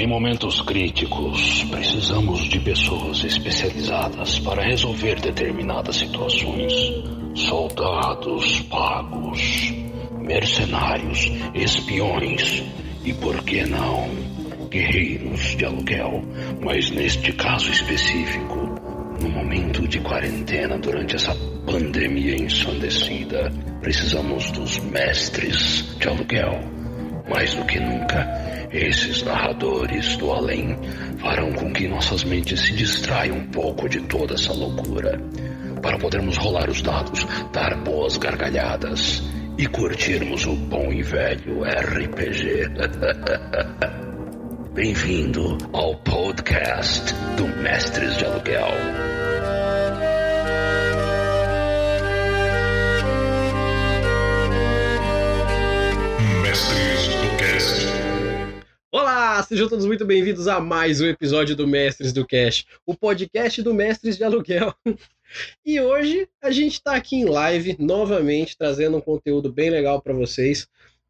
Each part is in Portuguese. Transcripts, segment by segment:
Em momentos críticos, precisamos de pessoas especializadas para resolver determinadas situações. Soldados pagos, mercenários, espiões e, por que não, guerreiros de aluguel. Mas neste caso específico, no momento de quarentena, durante essa pandemia ensandecida, precisamos dos mestres de aluguel. Mais do que nunca, esses narradores do além farão com que nossas mentes se distraiam um pouco de toda essa loucura, para podermos rolar os dados, dar boas gargalhadas e curtirmos o bom e velho RPG. Bem-vindo ao podcast do Mestres de Aluguel. Mestres. Sejam todos muito bem-vindos a mais um episódio do Mestres do Cast, o podcast do Mestres de Aluguel. E hoje a gente está aqui em live novamente, trazendo um conteúdo bem legal para vocês.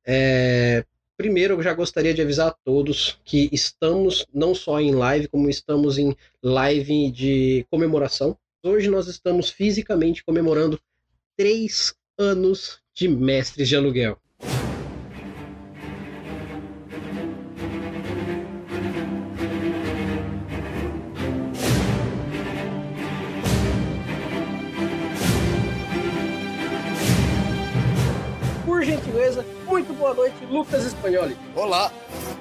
É, Primeiro, eu já gostaria de avisar a todos que estamos não só em live, como estamos em live de comemoração. Hoje nós estamos fisicamente comemorando três anos de Mestres de Aluguel. Muito boa noite, Lucas Spagnoli. Olá,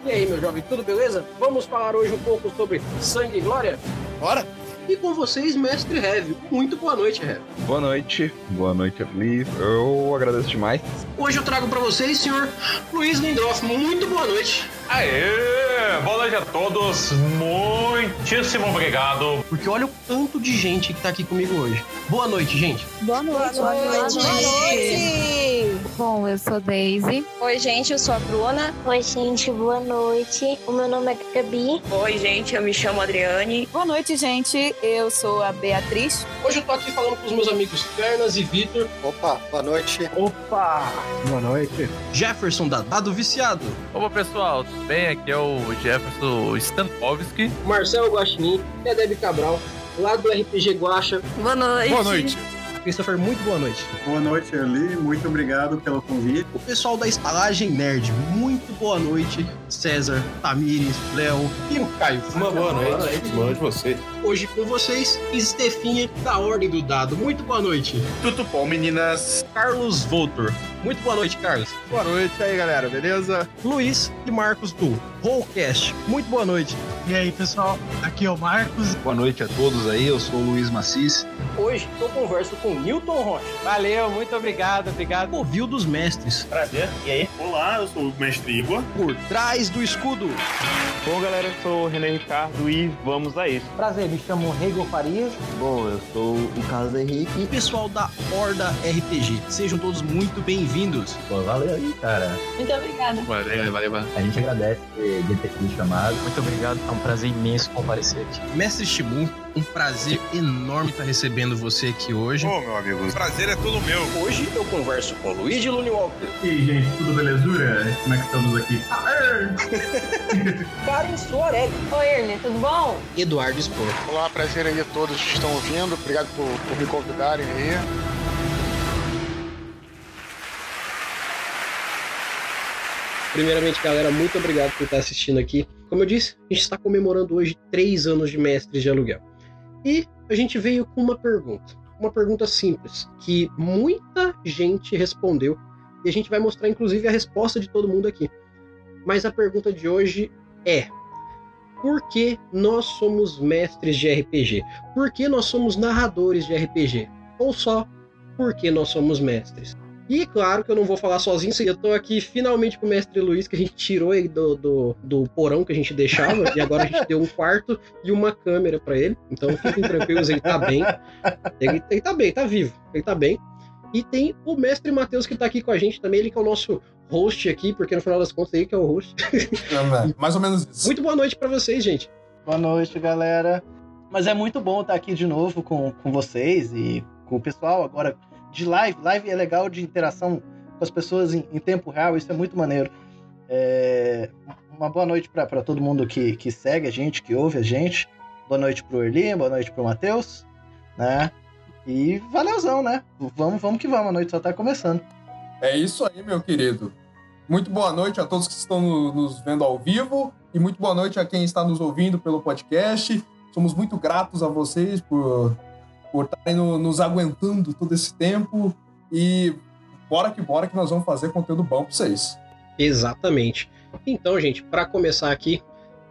E aí, meu jovem, tudo beleza? Vamos falar hoje um pouco sobre sangue e glória? bora? E com vocês, Mestre Heavy. Muito boa noite, Heavy. Boa noite, boa noite, Liv. Eu agradeço demais. Hoje eu trago para vocês, senhor Luiz Lindorf. Muito boa noite. Aê! Boa noite a todos, muitíssimo obrigado. Porque olha o tanto de gente que tá aqui comigo hoje. Boa noite, gente. Boa noite. Boa noite. Boa noite. Bom, eu sou Daisy. Oi, gente, eu sou a Bruna. Oi, gente, boa noite. O meu nome é Gabi. Oi, gente, eu me chamo Adriane. Boa noite, gente. Eu sou a Beatriz. Hoje eu tô aqui falando com os meus amigos Fernas e Vitor. Opa, boa noite. Opa! Boa noite. Jefferson da Dado Viciado. Opa pessoal, tudo bem? Aqui é o Jefferson Stankowski. Marcelo Guaxinim e a Debbie Cabral, lá do RPG Guacha. Boa noite. Boa noite. Christopher, muito boa noite. Boa noite, Eli. Muito obrigado pelo convite. O pessoal da Estalagem Nerd, muito boa noite. César, Tamires, Léo e o Caio. Uma boa noite. Boa noite você. Hoje com vocês, Estefinha da Ordem do Dado. Muito boa noite. Tudo bom, meninas? Carlos Voltor. Muito boa noite, Carlos. Boa noite aí, galera, beleza? Luiz e Marcos do Rollcast. Muito boa noite. E aí, pessoal? Aqui é o Marcos. Boa noite a todos aí, eu sou o Luiz Macis. Hoje eu converso com Newton Rocha. Valeu, muito obrigado, obrigado. Covil dos Mestres. Prazer. E aí? Olá, eu sou o Mestre Igor. Por trás do escudo. Bom galera, eu sou o René Ricardo e vamos a isso. Prazer, me chamo Rego Farias. Bom, eu sou o Carlos Henrique. E pessoal da Horda RPG. Sejam todos muito bem-vindos. Pô, valeu aí, cara. Muito obrigada. Valeu, valeu, valeu. A gente agradece de ter sido chamado. Muito obrigado, é um prazer imenso comparecer aqui. Mestre Shimu, um prazer enorme estar recebendo você aqui hoje. Ô, meu amigo, o prazer é todo meu. Hoje eu converso com Luigi Lune Walker, E aí, gente, tudo belezura? Como é que estamos aqui? Karen Soarelli, Oi, Ernie, tudo bom? Eduardo Spor. Olá, prazer aí a todos que estão ouvindo. Obrigado por, por me convidarem aí. Primeiramente, galera, muito obrigado por estar assistindo aqui. Como eu disse, a gente está comemorando hoje três anos de Mestres de Aluguel. E a gente veio com uma pergunta. Uma pergunta simples, que muita gente respondeu. E a gente vai mostrar, inclusive, a resposta de todo mundo aqui. Mas a pergunta de hoje é: por que nós somos mestres de RPG? Por que nós somos narradores de RPG? Ou só por que nós somos mestres? E claro que eu não vou falar sozinho, eu tô aqui finalmente com o mestre Luiz, que a gente tirou ele do, do, do porão que a gente deixava, e agora a gente deu um quarto e uma câmera para ele. Então fiquem tranquilos, ele tá bem. Ele, ele tá bem, tá vivo, ele tá bem. E tem o mestre Matheus que tá aqui com a gente também, ele que é o nosso host aqui, porque no final das contas ele que é o host. Mais ou menos isso. Muito boa noite para vocês, gente. Boa noite, galera. Mas é muito bom estar aqui de novo com, com vocês e com o pessoal agora de live. Live é legal de interação com as pessoas em, em tempo real, isso é muito maneiro. É, uma boa noite para todo mundo que, que segue a gente, que ouve a gente. Boa noite pro Erli, boa noite pro Matheus, né? E valeuzão, né? Vamos, vamos que vamos, a noite só tá começando. É isso aí, meu querido. Muito boa noite a todos que estão no- nos vendo ao vivo e muito boa noite a quem está nos ouvindo pelo podcast. Somos muito gratos a vocês por por estarem no- nos aguentando todo esse tempo e bora que bora que nós vamos fazer conteúdo bom para vocês. Exatamente. Então, gente, para começar aqui,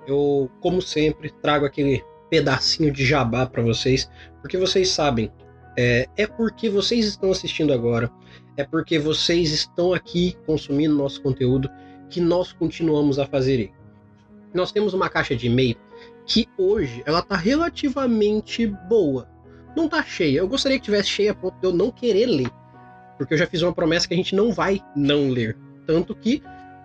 eu, como sempre, trago aquele pedacinho de jabá para vocês, porque vocês sabem, é, é porque vocês estão assistindo agora, é porque vocês estão aqui consumindo nosso conteúdo que nós continuamos a fazer. Nós temos uma caixa de e-mail que hoje ela tá relativamente boa. Não tá cheia. Eu gostaria que tivesse cheia a ponto de eu não querer ler. Porque eu já fiz uma promessa que a gente não vai não ler. Tanto que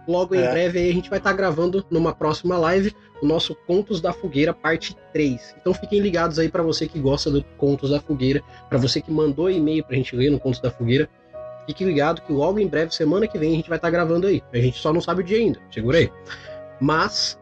logo em É. breve aí a gente vai estar gravando numa próxima live o nosso Contos da Fogueira parte 3. Então fiquem ligados aí para você que gosta do Contos da Fogueira, para você que mandou e-mail pra gente ler no Contos da Fogueira. Fique ligado que logo em breve, semana que vem, a gente vai estar gravando aí. A gente só não sabe o dia ainda, segura aí. Mas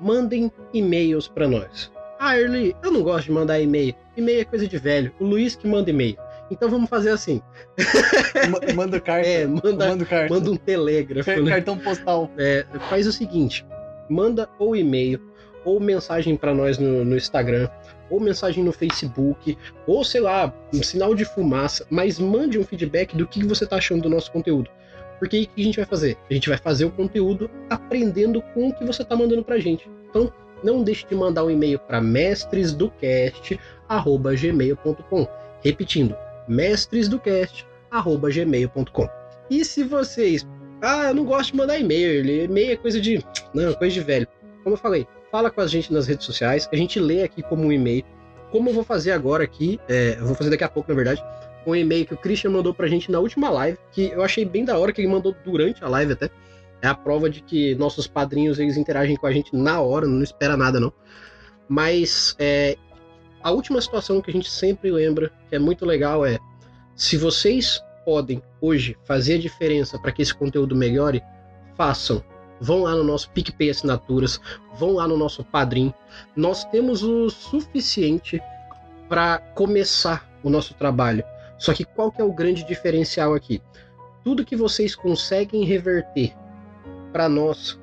mandem e-mails para nós. Ah, Early, eu não gosto de mandar e-mail. E-mail é coisa de velho. O Luiz que manda e-mail. Então vamos fazer assim. Ma- Manda carta. É, manda, Manda carta. manda um telégrafo, né? Cartão postal. É, faz o seguinte: manda ou e-mail, ou mensagem para nós no, no Instagram, ou mensagem no Facebook, ou sei lá, um sinal de fumaça, mas mande um feedback do que você tá achando do nosso conteúdo. Porque aí o que a gente vai fazer? A gente vai fazer o conteúdo aprendendo com o que você tá mandando pra gente. Então, não deixe de mandar um e-mail para mestresdocast@gmail.com. Repetindo, mestresdocast@gmail.com. E se vocês ah, eu não gosto de mandar e-mail. E-mail é coisa de. Não, é coisa de velho. Como eu falei, fala com a gente nas redes sociais. A gente lê aqui como um e-mail. Como eu vou fazer agora aqui, é, eu vou fazer daqui a pouco, na verdade, um e-mail que o Christian mandou pra gente na última live, que eu achei bem da hora que ele mandou durante a live até. É a prova de que nossos padrinhos eles interagem com a gente na hora, não espera nada não. Mas é, a última situação que a gente sempre lembra, que é muito legal, é se vocês podem hoje fazer a diferença para que esse conteúdo melhore, façam. Vão lá no nosso PicPay Assinaturas, vão lá no nosso Padrim. Nós temos o suficiente para começar o nosso trabalho. Só que qual que é o grande diferencial aqui? Tudo que vocês conseguem reverter para nós,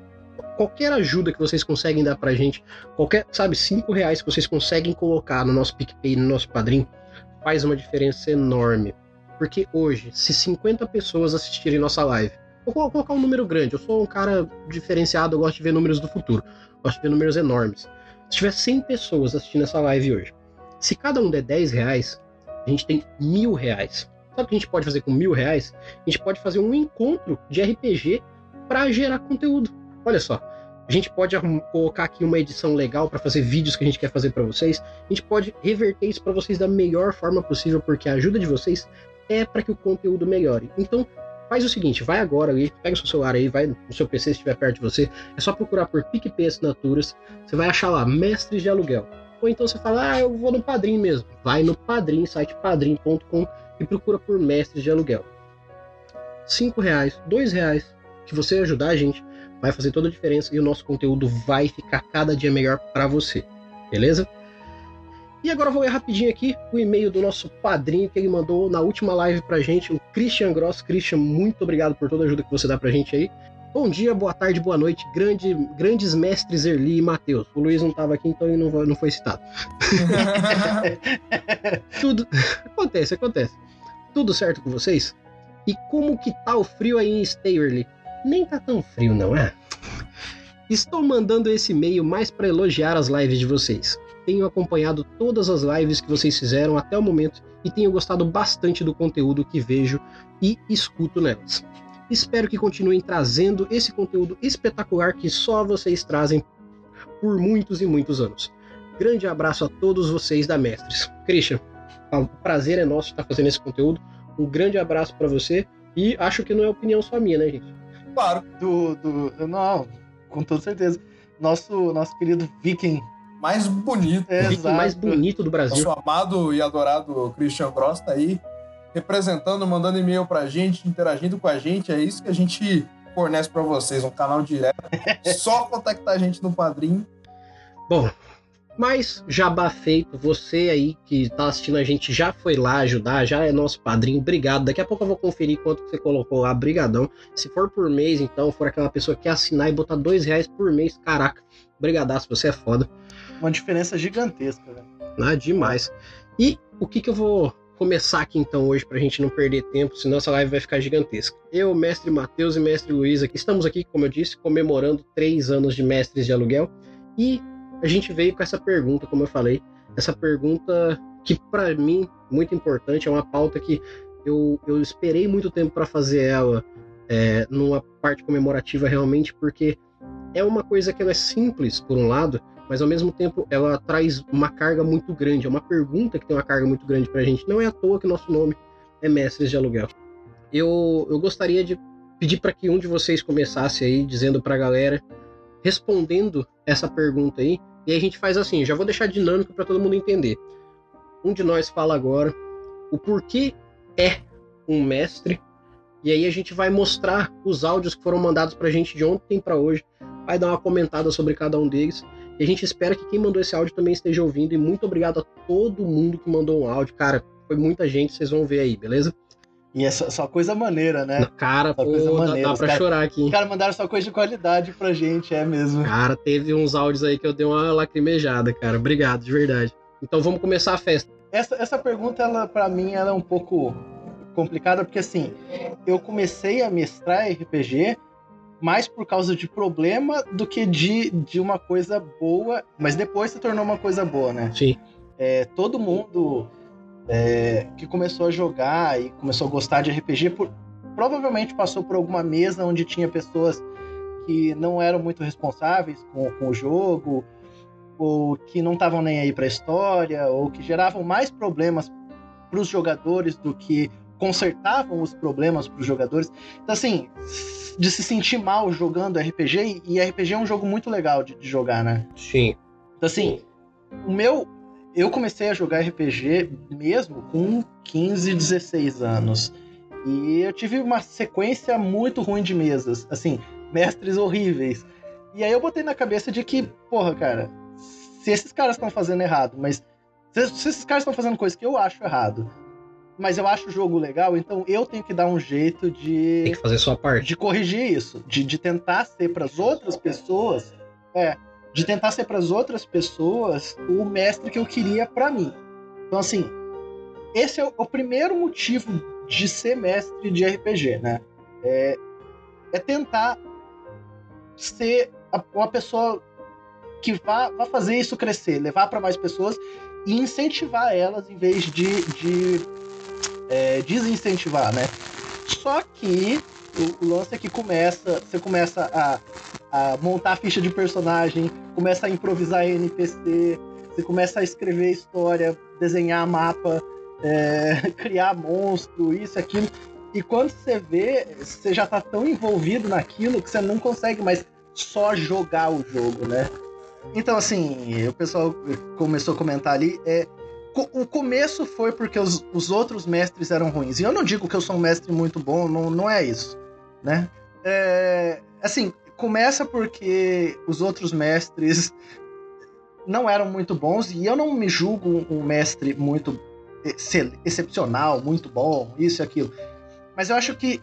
qualquer ajuda que vocês conseguem dar pra gente, qualquer, sabe, cinco reais que vocês conseguem colocar no nosso PicPay, no nosso Padrim, faz uma diferença enorme. Porque hoje, se 50 pessoas assistirem nossa live, vou colo- colocar um número grande, eu sou um cara diferenciado, eu gosto de ver números do futuro, gosto de ver números enormes. Se tiver 100 pessoas assistindo essa live hoje, se cada um der 10 reais, a gente tem mil reais. Sabe o que a gente pode fazer com mil reais? A gente pode fazer um encontro de RPG para gerar conteúdo. Olha só, a gente pode colocar aqui uma edição legal para fazer vídeos que a gente quer fazer para vocês. A gente pode reverter isso para vocês da melhor forma possível, porque a ajuda de vocês é para que o conteúdo melhore. Então, faz o seguinte, vai agora ali, pega o seu celular aí, vai no seu PC se estiver perto de você, é só procurar por PicPay Assinaturas, você vai achar lá, Mestres de Aluguel. Ou então você fala, ah, eu vou no Padrim mesmo. Vai no Padrim, site padrim.com e procura por Mestres de Aluguel. Cinco reais, dois reais, que você ajudar a gente, vai fazer toda a diferença e o nosso conteúdo vai ficar cada dia melhor para você. Beleza? E agora eu vou ler rapidinho aqui o e-mail do nosso padrinho que ele mandou na última live pra gente, o Christian Gross. Christian, muito obrigado por toda a ajuda que você dá pra gente aí. Bom dia, boa tarde, boa noite, grande, grandes mestres Erli e Matheus. O Luiz não estava aqui, então ele não, não foi citado. Tudo. Acontece, acontece. Tudo certo com vocês? E como que tá o frio aí em Stayerly? Nem tá tão frio, não é? Estou mandando esse e-mail mais para elogiar as lives de vocês. Tenho acompanhado todas as lives que vocês fizeram até o momento e tenho gostado bastante do conteúdo que vejo e escuto nelas. Espero que continuem trazendo esse conteúdo espetacular que só vocês trazem por muitos e muitos anos. Grande abraço a todos vocês da Mestres. Christian, o prazer é nosso estar fazendo esse conteúdo. Um grande abraço para você e acho que não é opinião só minha, né, gente? Claro. Do, do, não, com toda certeza. Nosso, nosso querido Viking. Mais bonito. É, Viking mais bonito do Brasil. Nosso amado e adorado Christian Gross tá aí representando, mandando e-mail pra gente, interagindo com a gente. É isso que a gente fornece pra vocês um canal direto. Só contactar a gente no padrinho. Bom, mas jabá feito, você aí que tá assistindo a gente já foi lá ajudar, já é nosso padrinho, obrigado. Daqui a pouco eu vou conferir quanto você colocou lá, brigadão. Se for por mês, então, for aquela pessoa que assinar e botar dois reais por mês, caraca, brigadaço, você é foda. Uma diferença gigantesca, né? Ah, demais. E o que que eu vou começar aqui então hoje pra gente não perder tempo, senão essa live vai ficar gigantesca. Eu, mestre Matheus e mestre Luiz aqui, estamos aqui, como eu disse, comemorando três anos de mestres de aluguel e a gente veio com essa pergunta, como eu falei, essa pergunta que para mim muito importante, é uma pauta que eu, eu esperei muito tempo para fazer ela é, numa parte comemorativa realmente, porque é uma coisa que ela é simples por um lado, mas ao mesmo tempo ela traz uma carga muito grande, é uma pergunta que tem uma carga muito grande pra gente. Não é à toa que nosso nome é Mestres de Aluguel. Eu, eu gostaria de pedir para que um de vocês começasse aí dizendo pra galera, respondendo essa pergunta aí, e aí a gente faz assim, já vou deixar dinâmico para todo mundo entender. Um de nós fala agora o porquê é um mestre, e aí a gente vai mostrar os áudios que foram mandados pra gente de ontem para hoje, vai dar uma comentada sobre cada um deles. E a gente espera que quem mandou esse áudio também esteja ouvindo. E muito obrigado a todo mundo que mandou um áudio. Cara, foi muita gente, vocês vão ver aí, beleza? E é só, só coisa maneira, né? Cara, só pô, coisa dá- maneira. dá Os pra cara- chorar aqui. Os caras mandaram só coisa de qualidade pra gente, é mesmo. Cara, teve uns áudios aí que eu dei uma lacrimejada, cara. Obrigado, de verdade. Então vamos começar a festa. Essa, essa pergunta, ela, pra mim, ela é um pouco complicada, porque assim, eu comecei a mestrar RPG mais por causa de problema do que de, de uma coisa boa, mas depois se tornou uma coisa boa, né? Sim. É, todo mundo é, que começou a jogar e começou a gostar de RPG por- provavelmente passou por alguma mesa onde tinha pessoas que não eram muito responsáveis com, com o jogo, ou que não estavam nem aí para a história, ou que geravam mais problemas para os jogadores do que consertavam os problemas para os jogadores. Então, assim, de se sentir mal jogando RPG, e RPG é um jogo muito legal de, de jogar, né? Sim. Então, assim, o meu. Eu comecei a jogar RPG mesmo com 15, 16 anos. E eu tive uma sequência muito ruim de mesas. Assim, mestres horríveis. E aí eu botei na cabeça de que, porra, cara, se esses caras estão fazendo errado, mas. Se, se esses caras estão fazendo coisa que eu acho errado, mas eu acho o jogo legal, então eu tenho que dar um jeito de. Tem que fazer sua parte. De corrigir isso. De, de tentar ser para as outras pessoas. É. De tentar ser para as outras pessoas o mestre que eu queria para mim. Então, assim, esse é o, primeiro motivo de ser mestre de RPG, né? É, é tentar ser uma pessoa que vá, vá fazer isso crescer, levar para mais pessoas e incentivar elas em vez de, de é, desincentivar, né? Só que o, o lance é que começa, você começa a, montar a ficha de personagem, começa a improvisar NPC, você começa a escrever história, desenhar mapa, é, criar monstro, isso, aquilo. E quando você vê, você já tá tão envolvido naquilo que você não consegue mais só jogar o jogo, né? Então, assim, o pessoal começou a comentar ali. É, o começo foi porque os, os outros mestres eram ruins. E eu não digo que eu sou um mestre muito bom, não, não é isso, né? É, assim, começa porque os outros mestres não eram muito bons e eu não me julgo um, mestre muito excepcional, muito bom, isso e aquilo. Mas eu acho que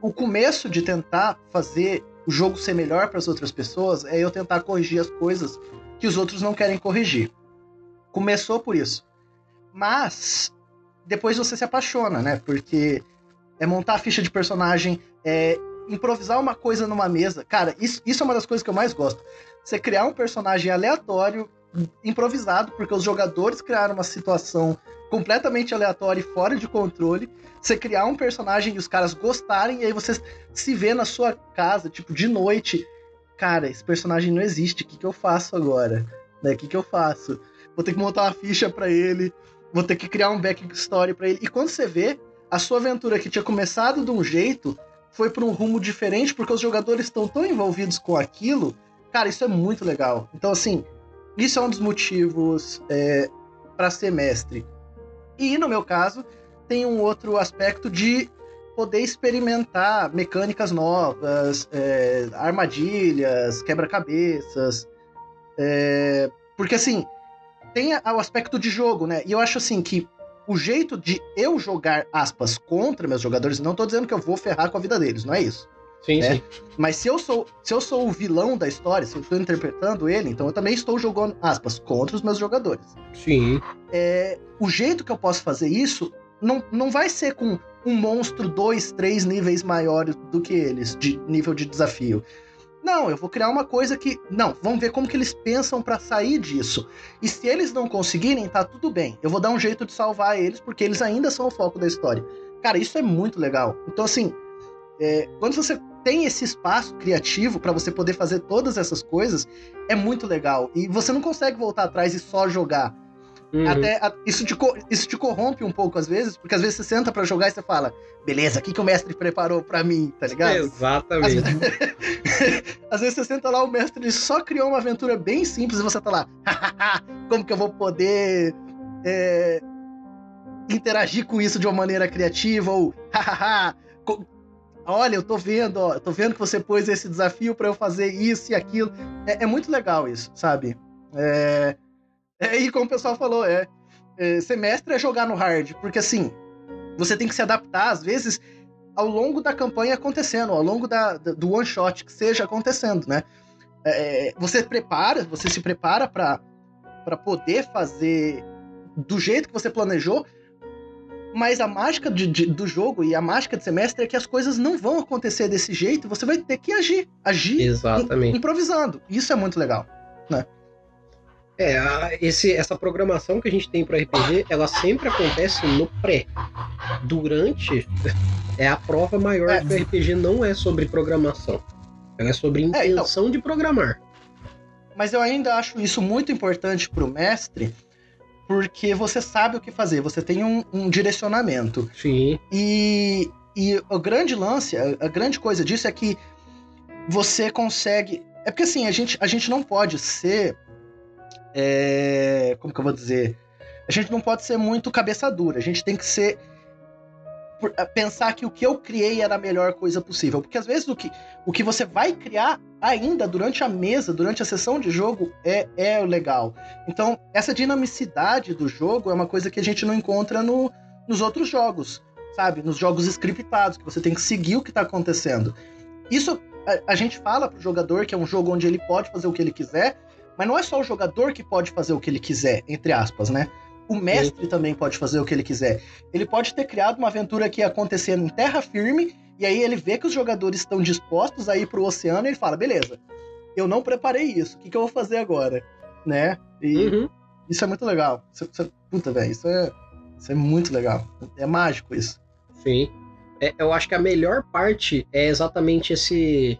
o começo de tentar fazer o jogo ser melhor para as outras pessoas é eu tentar corrigir as coisas que os outros não querem corrigir. Começou por isso. Mas depois você se apaixona, né? Porque é montar a ficha de personagem, é improvisar uma coisa numa mesa. Cara, isso, isso é uma das coisas que eu mais gosto. Você criar um personagem aleatório, improvisado, porque os jogadores criaram uma situação completamente aleatória e fora de controle. Você criar um personagem e os caras gostarem, e aí você se vê na sua casa, tipo, de noite. Cara, esse personagem não existe, o que, que eu faço agora? Né? O que, que eu faço? Vou ter que montar uma ficha para ele, vou ter que criar um backstory para ele. E quando você vê, a sua aventura que tinha começado de um jeito foi para um rumo diferente, porque os jogadores estão tão envolvidos com aquilo. Cara, isso é muito legal. Então, assim, isso é um dos motivos é, para ser mestre. E no meu caso, tem um outro aspecto de poder experimentar mecânicas novas, é, armadilhas, quebra-cabeças. É, porque assim, tem o aspecto de jogo, né? E eu acho assim que o jeito de eu jogar, aspas, contra meus jogadores, não tô dizendo que eu vou ferrar com a vida deles, não é isso. Sim, né? sim. Mas se eu sou se eu sou o vilão da história, se eu estou interpretando ele, então eu também estou jogando, aspas, contra os meus jogadores. Sim. É, o jeito que eu posso fazer isso não, não vai ser com um monstro dois, três níveis maiores do que eles, de nível de desafio. Não, eu vou criar uma coisa que. Não, vamos ver como que eles pensam pra sair disso. E se eles não conseguirem, tá tudo bem. Eu vou dar um jeito de salvar eles, porque eles ainda são o foco da história. Cara, isso é muito legal. Então, assim, é, quando você tem esse espaço criativo pra você poder fazer todas essas coisas, é muito legal. E você não consegue voltar atrás e só jogar. Uhum. Até a- isso, te, isso te corrompe um pouco às vezes, porque às vezes você senta pra jogar e você fala, beleza, o que, que o mestre preparou pra mim, tá ligado? Exatamente. Às vezes você senta lá, o mestre só criou uma aventura bem simples e você tá lá, "Hahaha, como que eu vou poder é, interagir com isso de uma maneira criativa? Ou, hahaha, olha, eu tô vendo, ó, eu tô vendo que você pôs esse desafio pra eu fazer isso e aquilo. É, é muito legal isso, sabe? É, é, e como o pessoal falou, é, é, semestre é jogar no hard, porque assim, você tem que se adaptar, às vezes, ao longo da campanha acontecendo, ao longo da, do one shot que seja acontecendo, né? É, você prepara, você se prepara para poder fazer do jeito que você planejou, mas a mágica de- de- do jogo e a mágica de semestre é que as coisas não vão acontecer desse jeito, você vai ter que agir, agir Exatamente. im- improvisando. Isso é muito legal, né? É, a- esse, essa programação que a gente tem para RPG, ela sempre acontece no pré. Durante é a prova maior que o RPG não é sobre programação. Ela é sobre intenção de programar. Mas eu ainda acho isso muito importante pro mestre, porque você sabe o que fazer, você tem um, um direcionamento. Sim. E, e o grande lance, a, a grande coisa disso é que você consegue. É porque assim, a gente, a gente não pode ser. É, como que eu vou dizer? A gente não pode ser muito cabeça dura, a gente tem que ser. a pensar que o que eu criei era a melhor coisa possível. Porque às vezes o que, o que você vai criar ainda durante a mesa, durante a sessão de jogo, é, é legal. Então, essa dinamicidade do jogo é uma coisa que a gente não encontra no, nos outros jogos, sabe? Nos jogos scriptados, que você tem que seguir o que tá acontecendo. Isso a, a gente fala pro jogador que é um jogo onde ele pode fazer o que ele quiser, mas não é só o jogador que pode fazer o que ele quiser, entre aspas, né? O mestre também pode fazer o que ele quiser. Ele pode ter criado uma aventura que ia acontecer em terra firme, e aí ele vê que os jogadores estão dispostos a ir pro oceano e ele fala: beleza, eu não preparei isso, o que, que eu vou fazer agora? Né? E isso é muito legal. Isso, isso- puta, velho, isso é, isso é muito legal. É mágico isso. Sim. É, eu acho que a melhor parte é exatamente esse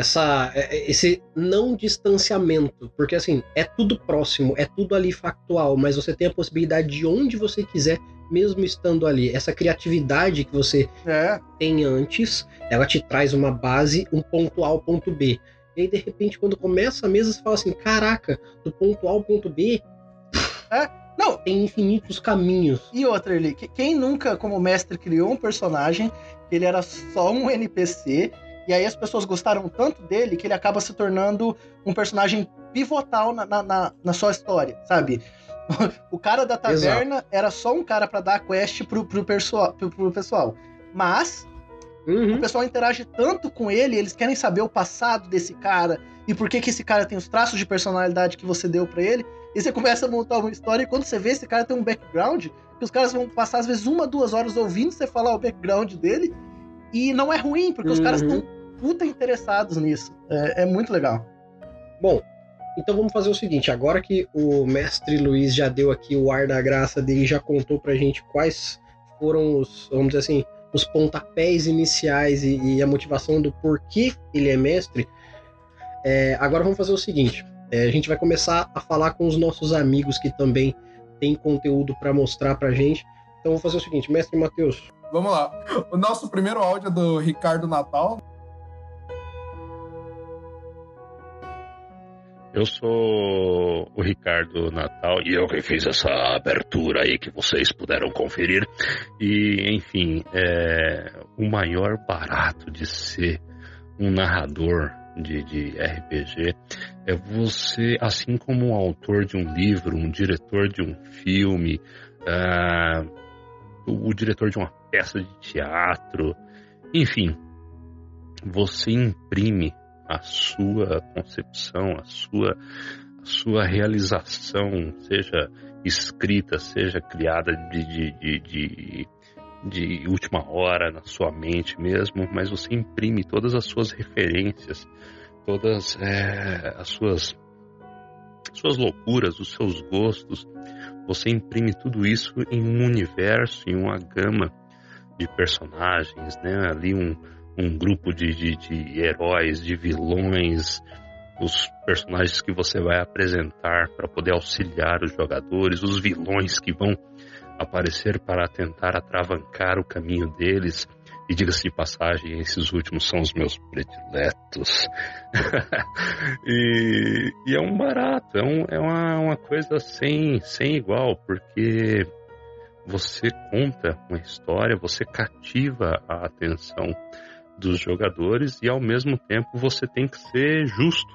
essa é- é- esse não distanciamento, porque assim, é tudo próximo, é tudo ali factual, mas você tem a possibilidade de onde você quiser, mesmo estando ali. Essa criatividade que você É. tem antes, ela te traz uma base, um ponto A ao ponto B. E aí, de repente, quando começa a mesa, você fala assim: caraca, do ponto A ao ponto B. É, não. Tem infinitos caminhos. E outra que- quem nunca, como mestre, criou um personagem que ele era só um NPC, e aí as pessoas gostaram tanto dele que ele acaba se tornando um personagem pivotal na, na, na- na sua história, sabe? O cara da taverna era só um cara pra dar a quest pro, pro, pessoal, pro, pro pessoal. Mas Uhum. o pessoal interage tanto com ele, eles querem saber o passado desse cara e por que, que esse cara tem os traços de personalidade que você deu pra ele. E você começa a montar uma história e quando você vê esse cara tem um background, que os caras vão passar às vezes uma, duas horas ouvindo você falar o background dele. E não é ruim, porque os caras Uhum. estão puta interessados nisso. É, é muito legal. Bom, então vamos fazer o seguinte: agora que o mestre Luiz já deu aqui o ar da graça dele, já contou pra gente quais foram os, vamos dizer assim, os pontapés iniciais e, e a motivação do porquê ele é mestre. é, agora vamos fazer o seguinte: é, a gente vai começar a falar com os nossos amigos que também têm conteúdo pra mostrar pra gente. Então vamos fazer o seguinte, mestre Matheus. Vamos lá. O nosso primeiro áudio é do Ricardo Natal. Eu sou o Ricardo Natal e eu que fiz essa abertura aí que vocês puderam conferir. E, enfim, é o maior barato de ser um narrador de, de RPG é você, assim como um autor de um livro, um diretor de um filme, uh, o, o diretor de uma peça de teatro, enfim, você imprime a sua concepção, a sua, a sua realização, seja escrita, seja criada de, de, de, de, de última hora na sua mente mesmo, mas você imprime todas as suas referências, todas é, as suas, suas loucuras, os seus gostos, você imprime tudo isso em um universo, em uma gama de personagens, né? Ali um, um grupo de, de, de heróis, de vilões, os personagens que você vai apresentar para poder auxiliar os jogadores, os vilões que vão aparecer para tentar atravancar o caminho deles. E diga-se de passagem, esses últimos são os meus prediletos. e, e, é um barato, é, um, é uma, uma coisa sem, sem igual, porque você conta uma história, você cativa a atenção dos jogadores e ao mesmo tempo você tem que ser justo,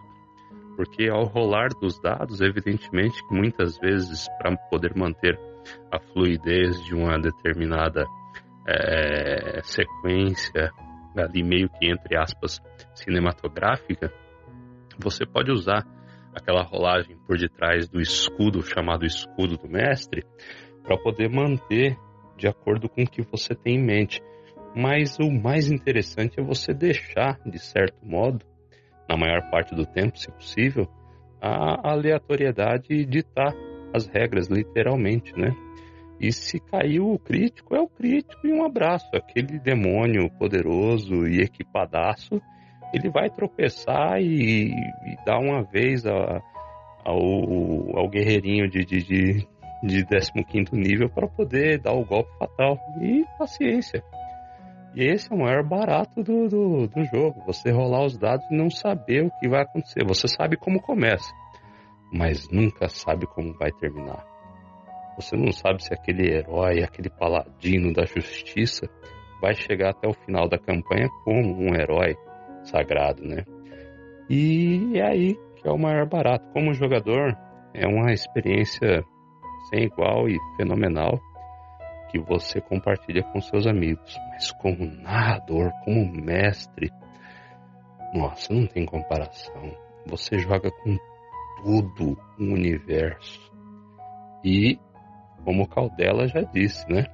porque ao rolar dos dados, evidentemente que muitas vezes para poder manter a fluidez de uma determinada é, sequência ali meio que entre aspas cinematográfica, você pode usar aquela rolagem por detrás do escudo chamado escudo do mestre para poder manter de acordo com o que você tem em mente. Mas o mais interessante é você deixar, de certo modo, na maior parte do tempo, se possível, a aleatoriedade ditar as regras, literalmente, né? E se caiu o crítico, é o crítico e um abraço. Aquele demônio poderoso e equipadaço, ele vai tropeçar e, e dar uma vez a, ao, ao guerreirinho de, de, de, de 15 nível para poder dar o golpe fatal. E paciência. E esse é o maior barato do, do, do, jogo. Você rolar os dados e não saber o que vai acontecer. Você sabe como começa, mas nunca sabe como vai terminar. Você não sabe se aquele herói, aquele paladino da justiça vai chegar até o final da campanha como um herói sagrado, né? E é aí que é o maior barato. Como jogador, é uma experiência sem igual e fenomenal que você compartilha com seus amigos. Mas como narrador, como mestre, nossa, não tem comparação. Você joga com tudo o universo. E, como o Caldela já disse, né?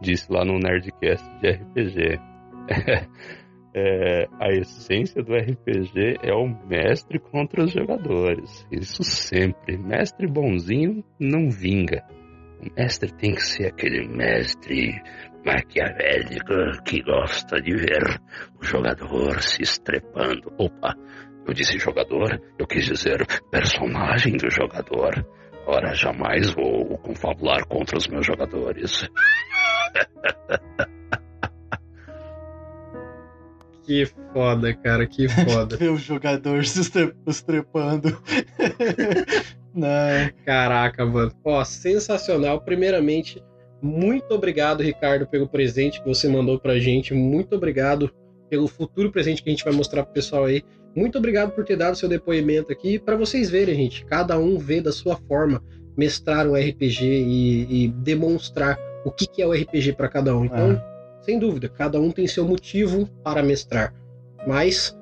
Disse lá no Nerdcast de RPG. é, a essência do RPG é o mestre contra os jogadores. Isso sempre. Mestre bonzinho não vinga. O mestre tem que ser aquele mestre maquiavélico que gosta de ver o jogador se estrepando. Opa, eu disse jogador, eu quis dizer personagem do jogador. Ora, jamais vou confabular contra os meus jogadores. Que foda, cara, que foda. Ver o jogador se estrepando. Não. Caraca, mano. Ó, sensacional. Primeiramente, muito obrigado, Ricardo, pelo presente que você mandou pra gente. Muito obrigado pelo futuro presente que a gente vai mostrar pro pessoal aí. Muito obrigado por ter dado seu depoimento aqui. para vocês verem, gente, cada um vê da sua forma mestrar o RPG e, e demonstrar o que, que é o RPG para cada um. Então. É sem dúvida, cada um tem seu motivo para mestrar, mas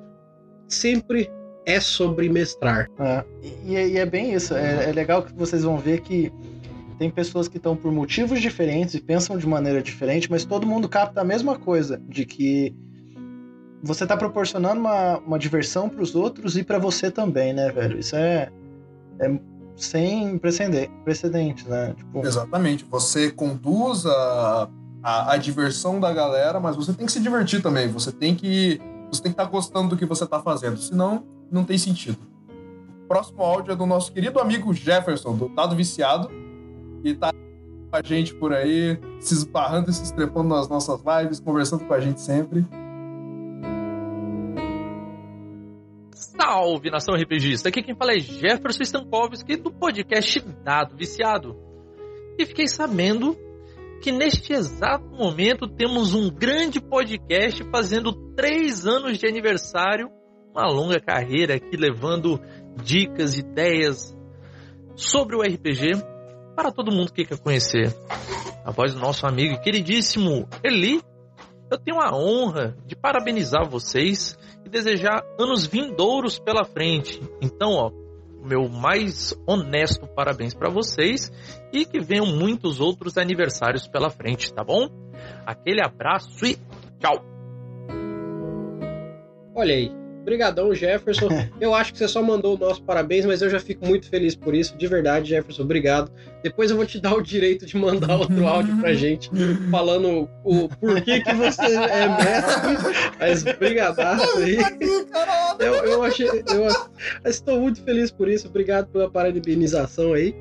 sempre é sobre mestrar. É, e, e, é bem isso. É, é, legal que vocês vão ver que tem pessoas que estão por motivos diferentes e pensam de maneira diferente, mas todo mundo capta a mesma coisa, de que você está proporcionando uma, uma diversão para os outros e para você também, né, velho? Isso é, é sem precedentes, né? Tipo... Exatamente. Você conduz a a, a, diversão da galera, mas você tem que se divertir também. Você tem que você tem que estar tá gostando do que você está fazendo, senão não tem sentido. Próximo áudio é do nosso querido amigo Jefferson, do Dado Viciado, que está com a gente por aí, se esbarrando e se estrepando nas nossas lives, conversando com a gente sempre. Salve, nação RPGista! Aqui quem fala é Jefferson Stankovski do podcast Dado Viciado. E fiquei sabendo que neste exato momento temos um grande podcast fazendo três anos de aniversário, uma longa carreira aqui levando dicas, ideias sobre o RPG para todo mundo que quer conhecer. A voz do nosso amigo e queridíssimo Eli, eu tenho a honra de parabenizar vocês e desejar anos vindouros pela frente. Então, ó, meu mais honesto parabéns para vocês e que venham muitos outros aniversários pela frente, tá bom? Aquele abraço e tchau. Olha aí, Obrigadão, Jefferson. Eu acho que você só mandou o nosso parabéns, mas eu já fico muito feliz por isso. De verdade, Jefferson, obrigado. Depois eu vou te dar o direito de mandar outro áudio pra gente, falando o porquê que você é mestre. Mas brigadaço aí. Eu, eu achei. Eu, eu estou muito feliz por isso. Obrigado pela parabenização aí.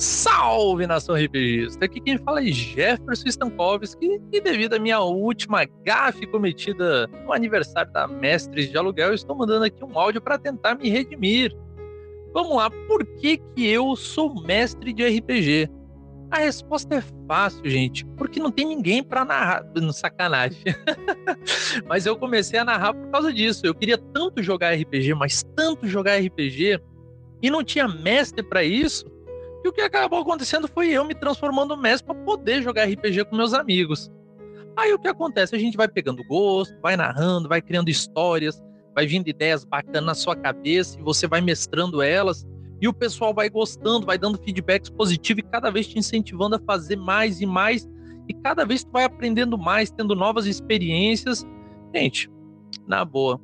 Salve nação RPGista! Aqui quem fala é Jefferson Stankovski e devido à minha última gafe cometida no aniversário da Mestres de Aluguel, estou mandando aqui um áudio para tentar me redimir. Vamos lá, por que, que eu sou mestre de RPG? A resposta é fácil, gente, porque não tem ninguém para narrar, no sacanagem. mas eu comecei a narrar por causa disso. Eu queria tanto jogar RPG, mas tanto jogar RPG, e não tinha mestre para isso e o que acabou acontecendo foi eu me transformando mestre para poder jogar RPG com meus amigos. Aí o que acontece? A gente vai pegando gosto, vai narrando, vai criando histórias, vai vindo ideias bacanas na sua cabeça e você vai mestrando elas. E o pessoal vai gostando, vai dando feedbacks positivos e cada vez te incentivando a fazer mais e mais. E cada vez tu vai aprendendo mais, tendo novas experiências. Gente, na boa,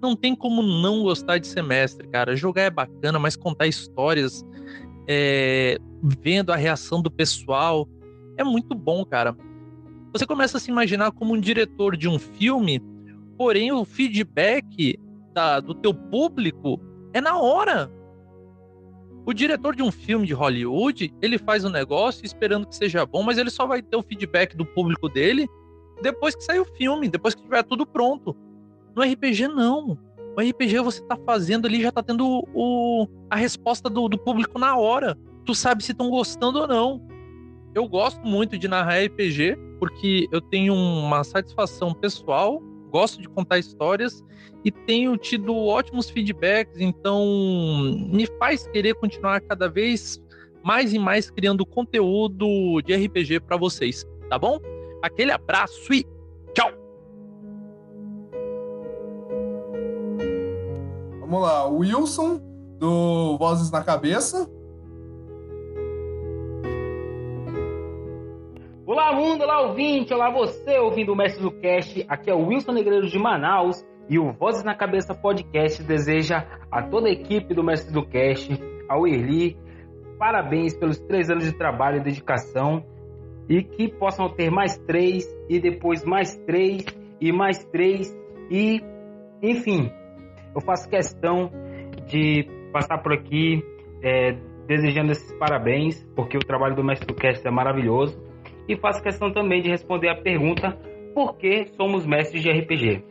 não tem como não gostar de ser mestre, cara. Jogar é bacana, mas contar histórias é, vendo a reação do pessoal. É muito bom, cara. Você começa a se imaginar como um diretor de um filme, porém o feedback da, do teu público é na hora. O diretor de um filme de Hollywood, ele faz um negócio esperando que seja bom, mas ele só vai ter o feedback do público dele depois que sair o filme, depois que tiver tudo pronto. No RPG, não. O RPG você tá fazendo ali, já tá tendo o, a resposta do, do público na hora. Tu sabe se estão gostando ou não. Eu gosto muito de narrar RPG, porque eu tenho uma satisfação pessoal, gosto de contar histórias e tenho tido ótimos feedbacks, então me faz querer continuar cada vez mais e mais criando conteúdo de RPG para vocês, tá bom? Aquele abraço e Vamos lá, Wilson, do Vozes na Cabeça. Olá, mundo, olá, ouvinte, olá, você, ouvindo o Mestre do Cast. Aqui é o Wilson Negreiro de Manaus e o Vozes na Cabeça podcast deseja a toda a equipe do Mestre do Cast, ao Erli, parabéns pelos três anos de trabalho e dedicação e que possam ter mais três e depois mais três e mais três e, enfim, eu faço questão de passar por aqui é, desejando esses parabéns, porque o trabalho do Mestre do Cast é maravilhoso. E faço questão também de responder a pergunta: por que somos mestres de RPG?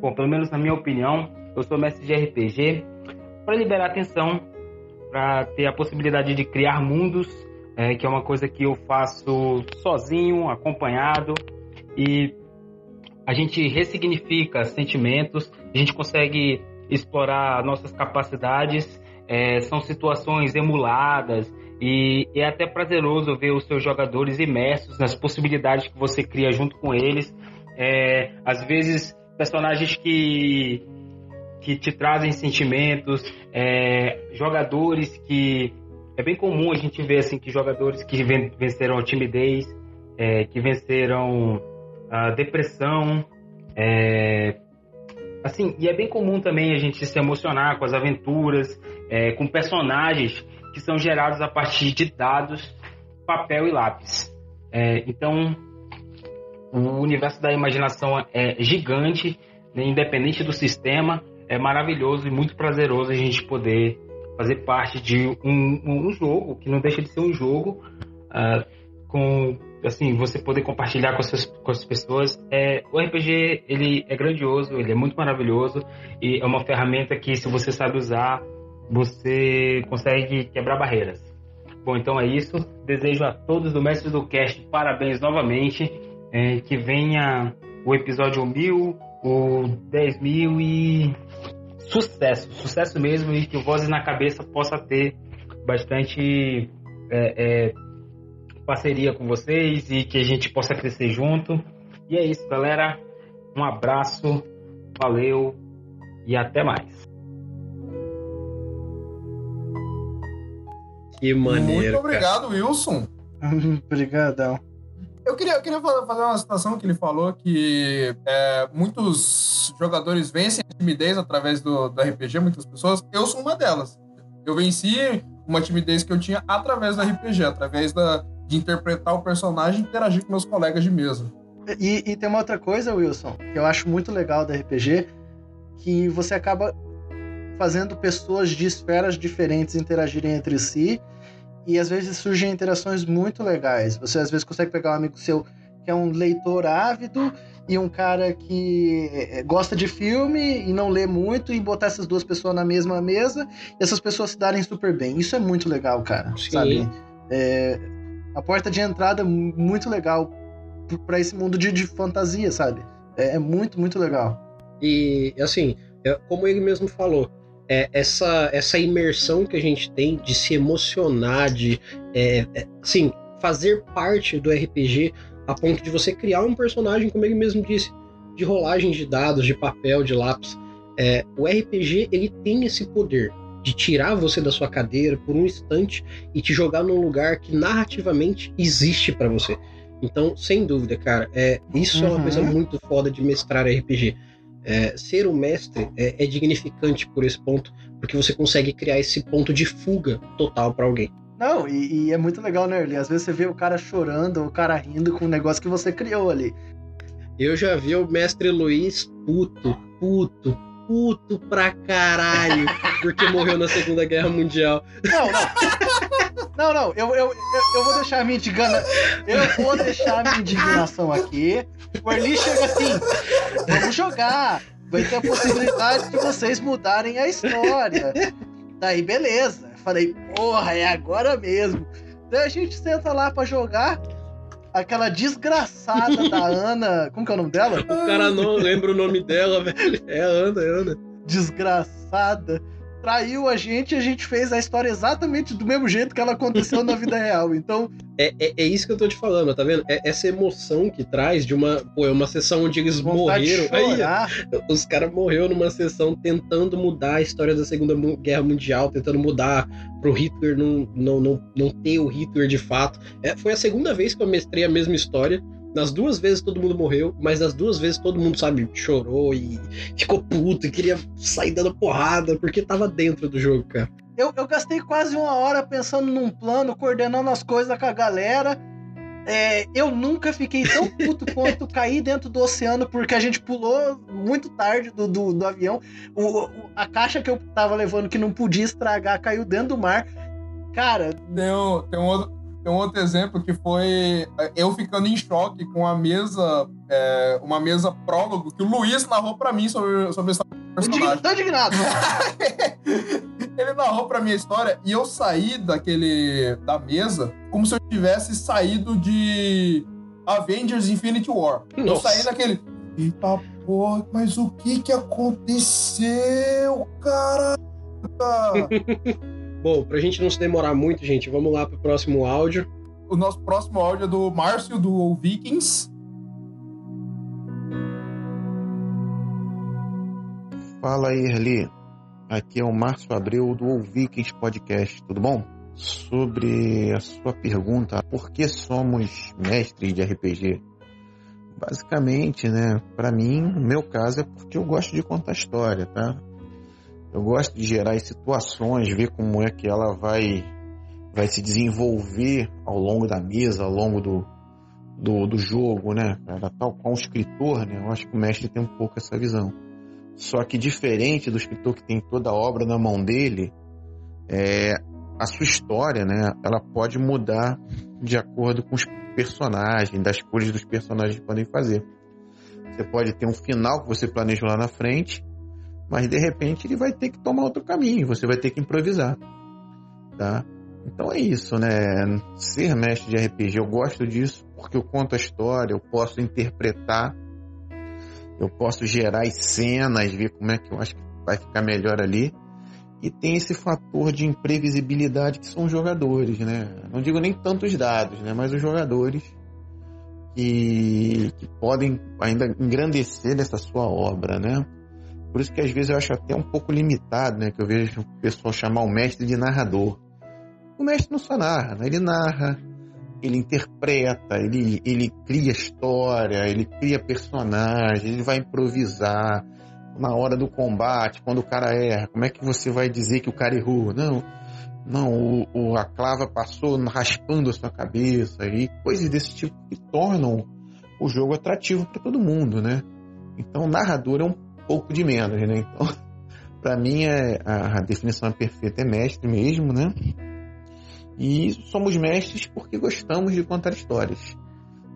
Bom, pelo menos na minha opinião, eu sou mestre de RPG para liberar atenção, para ter a possibilidade de criar mundos, é, que é uma coisa que eu faço sozinho, acompanhado, e a gente ressignifica sentimentos, a gente consegue explorar nossas capacidades. É, são situações emuladas e é até prazeroso ver os seus jogadores imersos nas possibilidades que você cria junto com eles. É, às vezes, personagens que, que te trazem sentimentos, é, jogadores que. É bem comum a gente ver assim, que jogadores que venceram a timidez, é, que venceram a depressão, é, Assim, e é bem comum também a gente se emocionar com as aventuras, é, com personagens que são gerados a partir de dados, papel e lápis. É, então, o universo da imaginação é gigante, né, independente do sistema, é maravilhoso e muito prazeroso a gente poder fazer parte de um, um jogo, que não deixa de ser um jogo, uh, com assim, você poder compartilhar com as, suas, com as pessoas. É, o RPG, ele é grandioso, ele é muito maravilhoso e é uma ferramenta que, se você sabe usar, você consegue quebrar barreiras. Bom, então é isso. Desejo a todos do Mestre do Cast parabéns novamente. É, que venha o episódio 1000, o 10 mil e sucesso, sucesso mesmo e que o Vozes na Cabeça possa ter bastante é, é, parceria com vocês e que a gente possa crescer junto. E é isso, galera. Um abraço, valeu e até mais. Que maneiro. Muito obrigado, cara. Wilson. Obrigadão. Eu queria, eu queria fazer uma citação que ele falou que é, muitos jogadores vencem a timidez através do, do RPG, muitas pessoas. Eu sou uma delas. Eu venci uma timidez que eu tinha através do RPG, através da, de interpretar o personagem e interagir com meus colegas de mesa. E, e, tem uma outra coisa, Wilson, que eu acho muito legal do RPG, que você acaba fazendo pessoas de esferas diferentes interagirem entre si e às vezes surgem interações muito legais. Você às vezes consegue pegar um amigo seu que é um leitor ávido e um cara que eh, gosta de filme e não lê muito e botar essas duas pessoas na mesma mesa e essas pessoas se darem super bem. Isso é muito legal, cara. Sim. Sabe? É, a porta de entrada muito legal para esse mundo de, de fantasia, sabe? É, é, muito, muito legal. E, assim, é, como ele mesmo falou, é, essa, essa imersão que a gente tem de se emocionar, de, é, é, assim, fazer parte do RPG a ponto de você criar um personagem, como ele mesmo disse, de rolagem de dados, de papel, de lápis. É, o RPG, ele tem esse poder de tirar você da sua cadeira por um instante e te jogar num lugar que narrativamente existe para você. Então, sem dúvida, cara, é, isso uhum. é uma coisa uhum. muito foda de mestrar RPG. É, ser o um mestre é, é, dignificante por esse ponto, porque você consegue criar esse ponto de fuga total para alguém. Não, e, e, é muito legal, né, Erli? Às vezes você vê o cara chorando, o cara rindo com o negócio que você criou ali. Eu já vi o mestre Luiz puto, puto, puto pra caralho, porque morreu na Segunda Guerra Mundial. Não, não. Não, não, eu, eu, eu, vou deixar a minha indignação. Eu vou deixar minha indignação aqui. O Erli chega assim: vamos jogar. Vai ter a possibilidade de vocês mudarem a história. Daí, beleza. Falei, porra, é agora mesmo. Daí a gente senta lá pra jogar aquela desgraçada da Ana. Como que é o nome dela? O cara não lembra o nome dela, velho. É a Ana, é a Ana. Desgraçada traiu a gente e a gente fez a história exatamente do mesmo jeito que ela aconteceu na vida real. Então. É, é, é, isso que eu tô te falando, tá vendo? É essa emoção que traz de uma. Pô, é uma sessão onde eles morreram. Aí, os caras morreram numa sessão tentando mudar a história da Segunda Guerra Mundial, tentando mudar pro Hitler não, não, não, não ter o Hitler de fato. É, foi a segunda vez que eu mestrei a mesma história. Nas duas vezes todo mundo morreu, mas nas duas vezes todo mundo, sabe, chorou e ficou puto e queria sair dando porrada porque tava dentro do jogo, cara. Eu, eu gastei quase uma hora pensando num plano, coordenando as coisas com a galera. É, eu nunca fiquei tão puto quanto cair dentro do oceano, porque a gente pulou muito tarde do, do, do avião. O, o, a caixa que eu tava levando, que não podia estragar, caiu dentro do mar. Cara. Tem um, tem um, outro, tem um outro exemplo que foi é, eu ficando em choque com a mesa, é, uma mesa prólogo que o Luiz narrou para mim sobre, sobre esse personagem. Tô indignado. Ele narrou pra mim a história e eu saí daquele da mesa como se eu tivesse saído de Avengers Infinity War. Nossa. Eu saí daquele. Eita porra, mas o que que aconteceu, cara? Bom, pra gente não se demorar muito, gente, vamos lá pro próximo áudio. O nosso próximo áudio é do Márcio, do Vikings. Fala aí, Erli. Aqui é o Márcio Abreu do Vikings Podcast, tudo bom? Sobre a sua pergunta, por que somos mestres de RPG? Basicamente, né, para mim, no meu caso é porque eu gosto de contar história, tá? Eu gosto de gerar situações, ver como é que ela vai, vai se desenvolver ao longo da mesa, ao longo do, do, do jogo, né? Tal qual um escritor, né? Eu acho que o mestre tem um pouco essa visão. Só que diferente do escritor que tem toda a obra na mão dele, é, a sua história, né? Ela pode mudar de acordo com os personagem, das coisas dos personagens que podem fazer. Você pode ter um final que você planejou lá na frente, mas de repente ele vai ter que tomar outro caminho, você vai ter que improvisar, tá? Então é isso, né? Ser mestre de RPG, eu gosto disso porque eu conto a história, eu posso interpretar, eu posso gerar as cenas, ver como é que eu acho que vai ficar melhor ali. E tem esse fator de imprevisibilidade que são os jogadores, né? Não digo nem tantos dados, né? Mas os jogadores que, que podem ainda engrandecer essa sua obra, né? Por isso que às vezes eu acho até um pouco limitado, né? Que eu vejo o pessoal chamar o mestre de narrador. O mestre não só narra, né? ele narra, ele interpreta, ele, ele cria história, ele cria personagem, ele vai improvisar na hora do combate, quando o cara erra, como é que você vai dizer que o cara errou? Não, não, o, o, a clava passou raspando a sua cabeça e coisas desse tipo que tornam o jogo atrativo para todo mundo, né? Então, o narrador é um pouco de menos, né? Então, para mim, é, a, a definição perfeita é mestre mesmo, né? E somos mestres porque gostamos de contar histórias.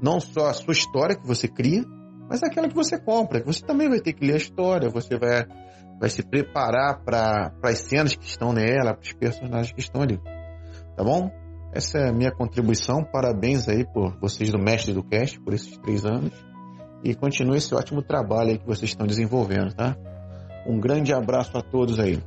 Não só a sua história que você cria, mas aquela que você compra. Você também vai ter que ler a história, você vai, vai se preparar para as cenas que estão nela, para os personagens que estão ali. Tá bom? Essa é a minha contribuição. Parabéns aí por vocês do Mestre do Cast por esses três anos. E continue esse ótimo trabalho aí que vocês estão desenvolvendo, tá? Um grande abraço a todos aí.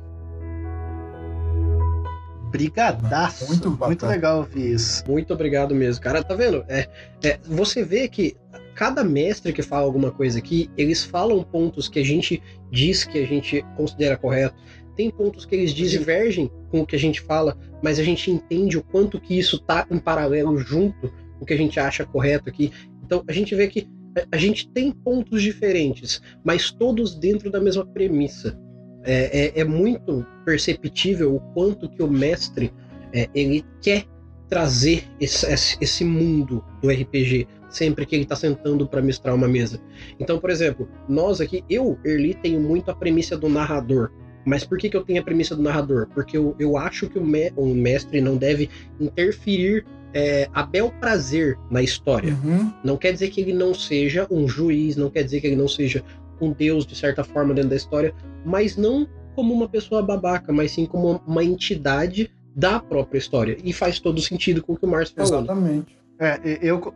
Brigadaço. Muito, muito legal ouvir isso. Muito obrigado mesmo, cara. Tá vendo? É, é, você vê que cada mestre que fala alguma coisa aqui, eles falam pontos que a gente diz que a gente considera correto. Tem pontos que eles divergem com o que a gente fala, mas a gente entende o quanto que isso tá em paralelo junto com o que a gente acha correto aqui. Então a gente vê que a gente tem pontos diferentes, mas todos dentro da mesma premissa. É, é, é muito perceptível o quanto que o mestre é, ele quer trazer esse, esse mundo do RPG sempre que ele está sentando para mestrar uma mesa. Então, por exemplo, nós aqui, eu, Erli, tenho muito a premissa do narrador. Mas por que, que eu tenho a premissa do narrador? Porque eu, eu acho que o, me, o mestre não deve interferir é, a bel prazer na história. Uhum. Não quer dizer que ele não seja um juiz, não quer dizer que ele não seja um deus de certa forma dentro da história, mas não como uma pessoa babaca, mas sim como uma entidade da própria história. E faz todo sentido com o que o Márcio falou. Exatamente. É, eu,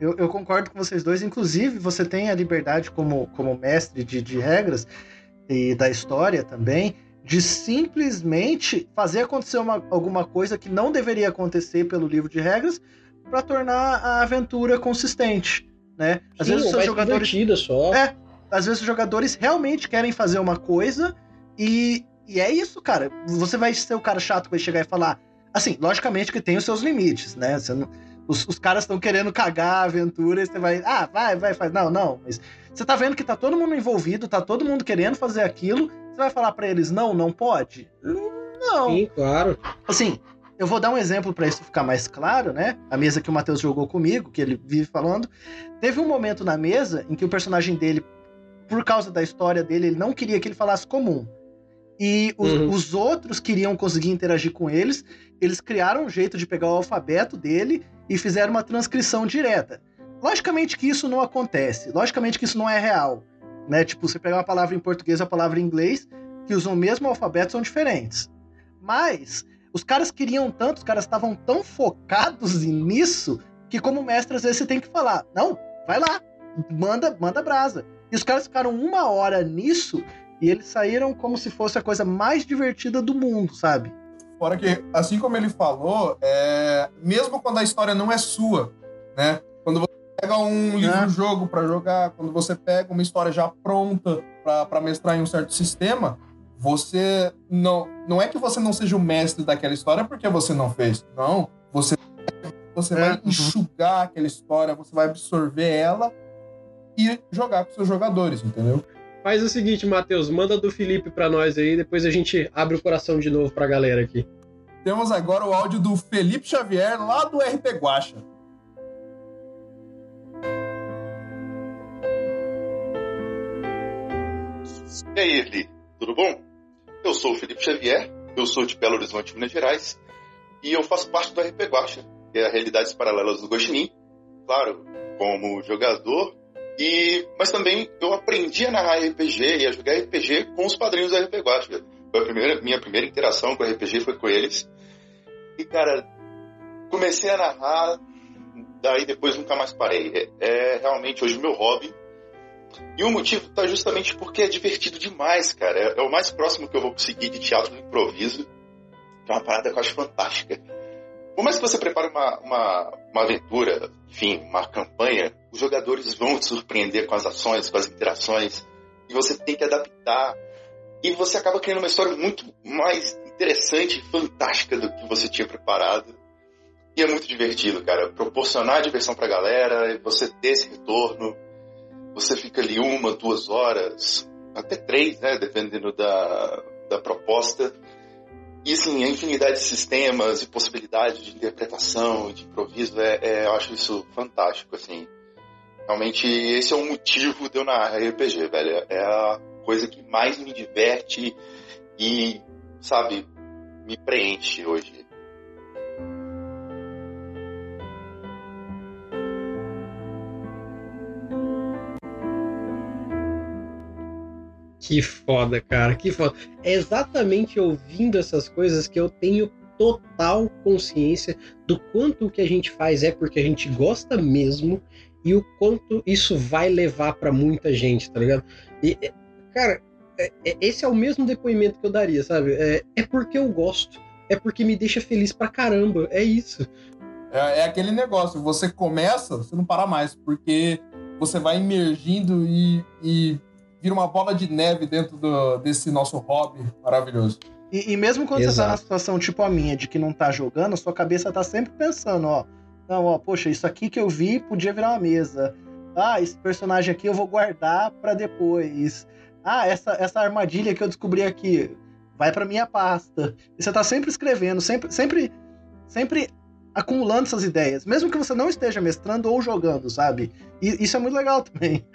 eu, eu, concordo com vocês dois. Inclusive, você tem a liberdade como, como mestre de, de regras e da história também, de simplesmente fazer acontecer uma, alguma coisa que não deveria acontecer pelo livro de regras para tornar a aventura consistente, né? Às Sim, vezes os seus jogadores só. É, às vezes os jogadores realmente querem fazer uma coisa e, e é isso, cara. Você vai ser o cara chato que vai chegar e falar. Assim, logicamente que tem os seus limites, né? Não, os, os, caras estão querendo cagar a aventura e você vai. Ah, vai, vai, faz. Não, não. Mas você tá vendo que tá todo mundo envolvido, tá todo mundo querendo fazer aquilo. Você vai falar para eles, não, não pode? Não. Sim, claro. Assim, eu vou dar um exemplo para isso ficar mais claro, né? A mesa que o Matheus jogou comigo, que ele vive falando. Teve um momento na mesa em que o personagem dele por causa da história dele, ele não queria que ele falasse comum. E os, uhum. os, outros queriam conseguir interagir com eles. Eles criaram um jeito de pegar o alfabeto dele e fizeram uma transcrição direta. Logicamente que isso não acontece. Logicamente que isso não é real. Né? Tipo, você pegar uma palavra em português e uma palavra em inglês, que usam o mesmo alfabeto, são diferentes. Mas os caras queriam tanto, os caras estavam tão focados nisso, que como mestre, às vezes você tem que falar: não, vai lá, manda, manda brasa. E os caras ficaram uma hora nisso e eles saíram como se fosse a coisa mais divertida do mundo, sabe? Fora que, assim como ele falou, é... mesmo quando a história não é sua, né? Quando você pega um livro-jogo é. para jogar, quando você pega uma história já pronta para mestrar em um certo sistema, você não não é que você não seja o mestre daquela história porque você não fez, não. Você você é. vai uhum. enxugar aquela história, você vai absorver ela e jogar com seus jogadores, entendeu? Faz o seguinte, Matheus, manda do Felipe para nós aí, depois a gente abre o coração de novo pra galera aqui. Temos agora o áudio do Felipe Xavier, lá do RP Guacha. E aí, Eli, tudo bom? Eu sou o Felipe Xavier, eu sou de Belo Horizonte, Minas Gerais, e eu faço parte do RP Guacha, que é a Realidades Paralelas do Gostin, claro, como jogador, e, mas também eu aprendi a narrar RPG e a jogar RPG com os padrinhos da RP Guacha. Foi a primeira, minha primeira interação com RPG foi com eles. E, cara, comecei a narrar, daí depois nunca mais parei. É, é realmente hoje o meu hobby. E o motivo tá justamente porque é divertido demais, cara. É, é, o mais próximo que eu vou conseguir de teatro de improviso. Que é uma parada que eu acho fantástica. Por mais que você prepare uma, uma, uma aventura, enfim, uma campanha, os jogadores vão te surpreender com as ações, com as interações. E você tem que adaptar. E você acaba criando uma história muito mais interessante e fantástica do que você tinha preparado. E é muito divertido, cara. Proporcionar diversão pra galera, você ter esse retorno. Você fica ali uma, duas horas, até três, né? Dependendo da, da proposta. E assim, a infinidade de sistemas e possibilidades de interpretação, de improviso, é, é, eu acho isso fantástico, assim. Realmente, esse é o motivo de eu narrar RPG, velho. É a coisa que mais me diverte e, sabe, me preenche hoje. Que foda, cara, que foda. É exatamente ouvindo essas coisas que eu tenho total consciência do quanto o que a gente faz é porque a gente gosta mesmo e o quanto isso vai levar para muita gente, tá ligado? E, cara, é, é, esse é o mesmo depoimento que eu daria, sabe? É, é porque eu gosto, é porque me deixa feliz pra caramba, é isso. É, é aquele negócio, você começa, você não para mais, porque você vai emergindo e, e vira uma bola de neve dentro do, desse nosso hobby maravilhoso. E, e mesmo quando Exato. você tá na situação tipo a minha, de que não tá jogando, sua cabeça tá sempre pensando, ó. Não, ó, poxa, isso aqui que eu vi podia virar uma mesa. Ah, esse personagem aqui eu vou guardar para depois. Ah, essa, essa armadilha que eu descobri aqui vai para minha pasta. E você tá sempre escrevendo, sempre, sempre, sempre acumulando essas ideias, mesmo que você não esteja mestrando ou jogando, sabe? E isso é muito legal também.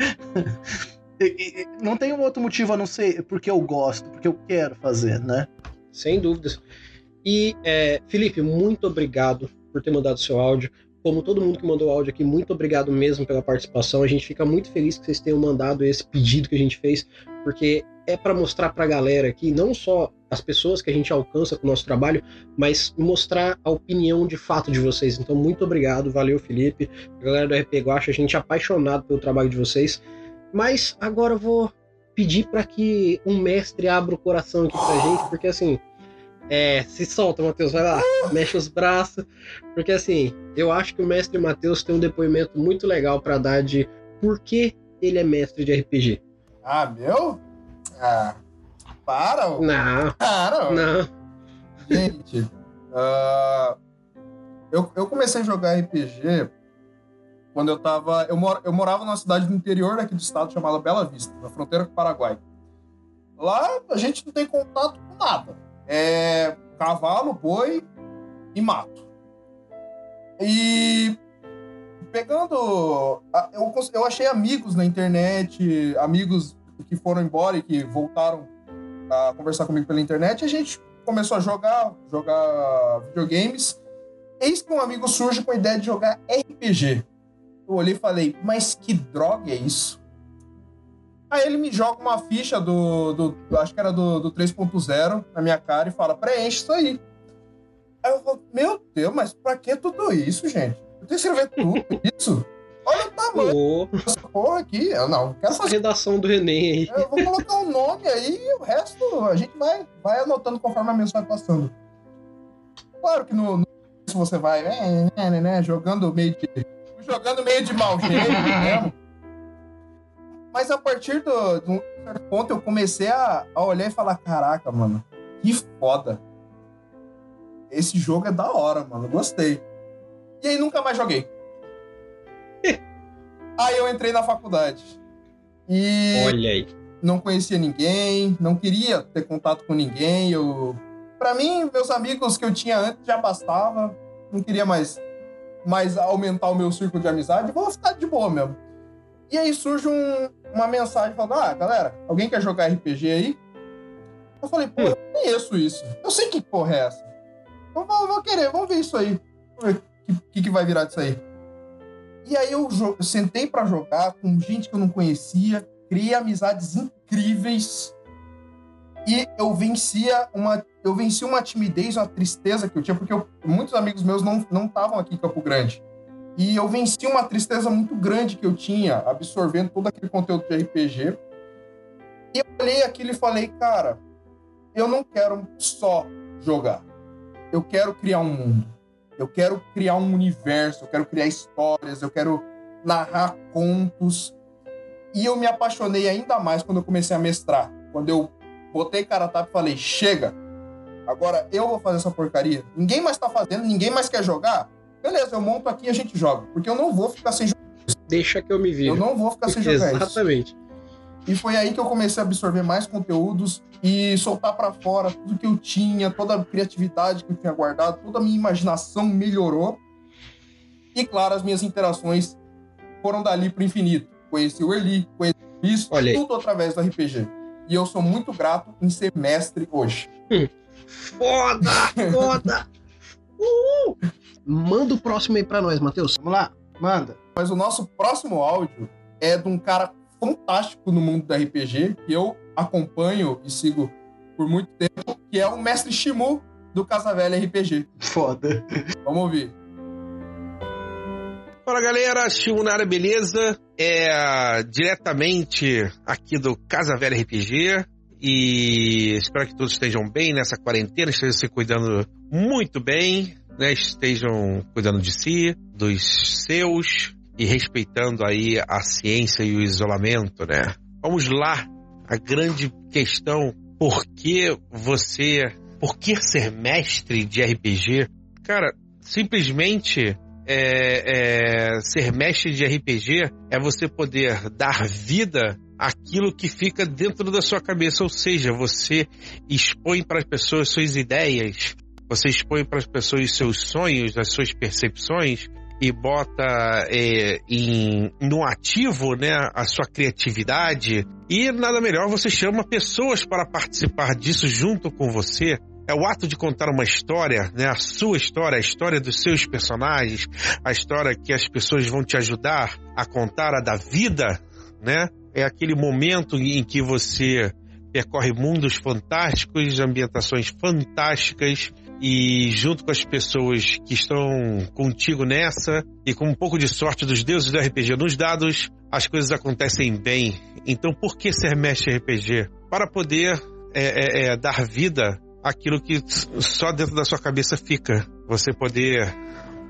não tem um outro motivo a não ser porque eu gosto, porque eu quero fazer, né? Sem dúvidas. E, é, Felipe, muito obrigado por ter mandado seu áudio. Como todo mundo que mandou áudio aqui, muito obrigado mesmo pela participação. A gente fica muito feliz que vocês tenham mandado esse pedido que a gente fez, porque é para mostrar para a galera aqui, não só as pessoas que a gente alcança com o nosso trabalho, mas mostrar a opinião de fato de vocês. Então, muito obrigado, valeu, Felipe. A galera do RP Guacha, a gente é apaixonado pelo trabalho de vocês. Mas agora eu vou pedir para que um mestre abra o coração aqui pra gente, porque assim, é, se solta, Matheus, vai lá, mexe os braços, porque assim, eu acho que o mestre Matheus tem um depoimento muito legal para dar de por que ele é mestre de RPG. Ah, meu? Ah, para! Não. Para! Não. Gente, uh, eu, eu comecei a jogar RPG quando eu tava. Eu, mor, eu morava numa cidade do interior daqui do estado chamada Bela Vista, na fronteira com o Paraguai. Lá a gente não tem contato com nada. É cavalo, boi e mato. E pegando. Eu, eu achei amigos na internet, amigos que foram embora e que voltaram a conversar comigo pela internet. A gente começou a jogar, jogar videogames. Eis que um amigo surge com a ideia de jogar RPG eu olhei e falei, mas que droga é isso? Aí ele me joga uma ficha do, do acho que era do, do 3.0 na minha cara e fala, preenche isso aí. Aí eu falo, meu Deus, mas pra que tudo isso, gente? Eu tenho que escrever tudo isso? Olha o tamanho oh. dessa porra aqui. Eu não, quero Essa fazer... redação do Enem aí. Eu vou colocar um nome aí e o resto a gente vai, vai anotando conforme a mensagem vai passando. Claro que no, no você vai né, né, né, jogando meio de jogando meio de mau jeito mesmo. Mas a partir do, de um certo ponto eu comecei a, a olhar e falar: caraca, mano, que foda. Esse jogo é da hora, mano. Gostei. E aí nunca mais joguei. aí eu entrei na faculdade. E. Olha aí. Não conhecia ninguém, não queria ter contato com ninguém. Eu. Pra mim, meus amigos que eu tinha antes já bastava. Não queria mais mais aumentar o meu círculo de amizade, vou ficar de boa mesmo. E aí surge um, uma mensagem falando: Ah, galera, alguém quer jogar RPG aí? Eu falei, pô, eu conheço isso. Eu sei que porra é essa. Eu vou, vou querer, vamos ver isso aí. Vamos ver o que, que, vai virar disso aí. E aí eu, eu sentei para jogar com gente que eu não conhecia, criei amizades incríveis e eu vencia uma eu venci uma timidez, uma tristeza que eu tinha porque eu, muitos amigos meus não não estavam aqui em Campo Grande. E eu venci uma tristeza muito grande que eu tinha absorvendo todo aquele conteúdo de RPG. E eu olhei aquilo e falei, cara, eu não quero só jogar. Eu quero criar um mundo. Eu quero criar um universo, eu quero criar histórias, eu quero narrar contos. E eu me apaixonei ainda mais quando eu comecei a mestrar. Quando eu botei cara tapa e falei: chega, agora eu vou fazer essa porcaria. Ninguém mais tá fazendo, ninguém mais quer jogar. Beleza, eu monto aqui e a gente joga. Porque eu não vou ficar sem jogar. Deixa que eu me vire. Eu não vou ficar sem jogar Exatamente. Isso. E foi aí que eu comecei a absorver mais conteúdos e soltar para fora tudo que eu tinha, toda a criatividade que eu tinha guardado, toda a minha imaginação melhorou. E claro, as minhas interações foram dali pro infinito. Conheci o Eli, conheci isso, tudo através do RPG. E eu sou muito grato em ser mestre hoje. Hum. Foda! Foda! Uh! Manda o próximo aí pra nós, Matheus. Vamos lá, manda. Mas o nosso próximo áudio é de um cara fantástico no mundo do RPG, que eu acompanho e sigo por muito tempo, que é o mestre Shimu do Casa Velha RPG. Foda. Vamos ouvir. Fala galera, Shimu na área, beleza? É diretamente aqui do Casa Velha RPG e espero que todos estejam bem nessa quarentena, estejam se cuidando muito bem, né? Estejam cuidando de si, dos seus e respeitando aí a ciência e o isolamento, né? Vamos lá, a grande questão, por que você, por que ser mestre de RPG? Cara, simplesmente é, é, ser mestre de RPG é você poder dar vida àquilo que fica dentro da sua cabeça, ou seja, você expõe para as pessoas suas ideias, você expõe para as pessoas seus sonhos, as suas percepções e bota é, em, no ativo né, a sua criatividade. E nada melhor, você chama pessoas para participar disso junto com você. É o ato de contar uma história, né? A sua história, a história dos seus personagens, a história que as pessoas vão te ajudar a contar a da vida, né? É aquele momento em que você percorre mundos fantásticos, ambientações fantásticas, e junto com as pessoas que estão contigo nessa e com um pouco de sorte dos deuses do RPG nos dados, as coisas acontecem bem. Então, por que ser mestre RPG? Para poder é, é, é, dar vida àquilo que só dentro da sua cabeça fica. Você poder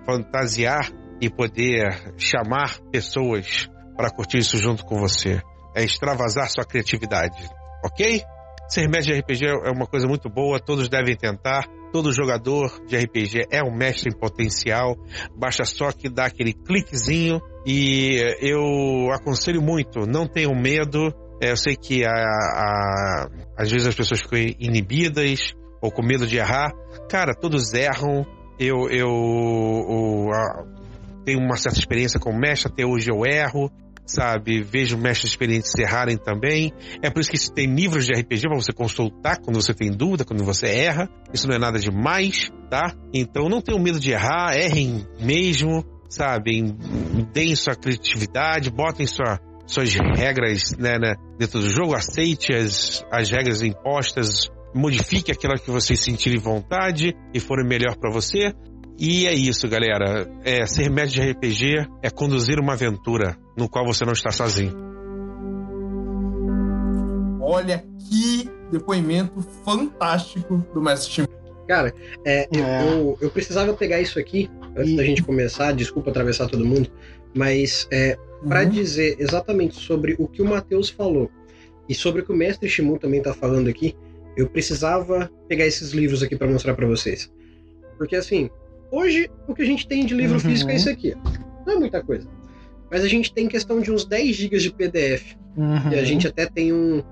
fantasiar e poder chamar pessoas para curtir isso junto com você. É extravasar sua criatividade, ok? Ser mestre de RPG é uma coisa muito boa, todos devem tentar. Todo jogador de RPG é um mestre em potencial, basta só que dar aquele cliquezinho e eu aconselho muito, não tenham medo. É, eu sei que a, a, às vezes as pessoas ficam inibidas ou com medo de errar. Cara, todos erram. Eu, eu, eu, eu tenho uma certa experiência com mestre, até hoje eu erro sabe? Vejo mestres experientes errarem também. É por isso que tem livros de RPG para você consultar quando você tem dúvida, quando você erra. Isso não é nada demais, tá? Então não tenham medo de errar, errem mesmo, sabe? Deem sua criatividade, botem sua, suas regras né, né, dentro do jogo, aceite as, as regras impostas, modifique aquela que vocês sentirem vontade e forem melhor para você. E é isso, galera. É, ser mestre de RPG é conduzir uma aventura no qual você não está sozinho. Olha que depoimento fantástico do mestre Shimon. Cara, é, é. Eu, eu, precisava pegar isso aqui antes e... da gente começar. Desculpa atravessar todo mundo, mas é, para uhum. dizer exatamente sobre o que o Matheus falou e sobre o que o mestre Shimu também está falando aqui, eu precisava pegar esses livros aqui para mostrar para vocês. Porque assim, Hoje, o que a gente tem de livro uhum. físico é isso aqui. Não é muita coisa. Mas a gente tem questão de uns 10 GB de PDF. Uhum. E a gente até tem um.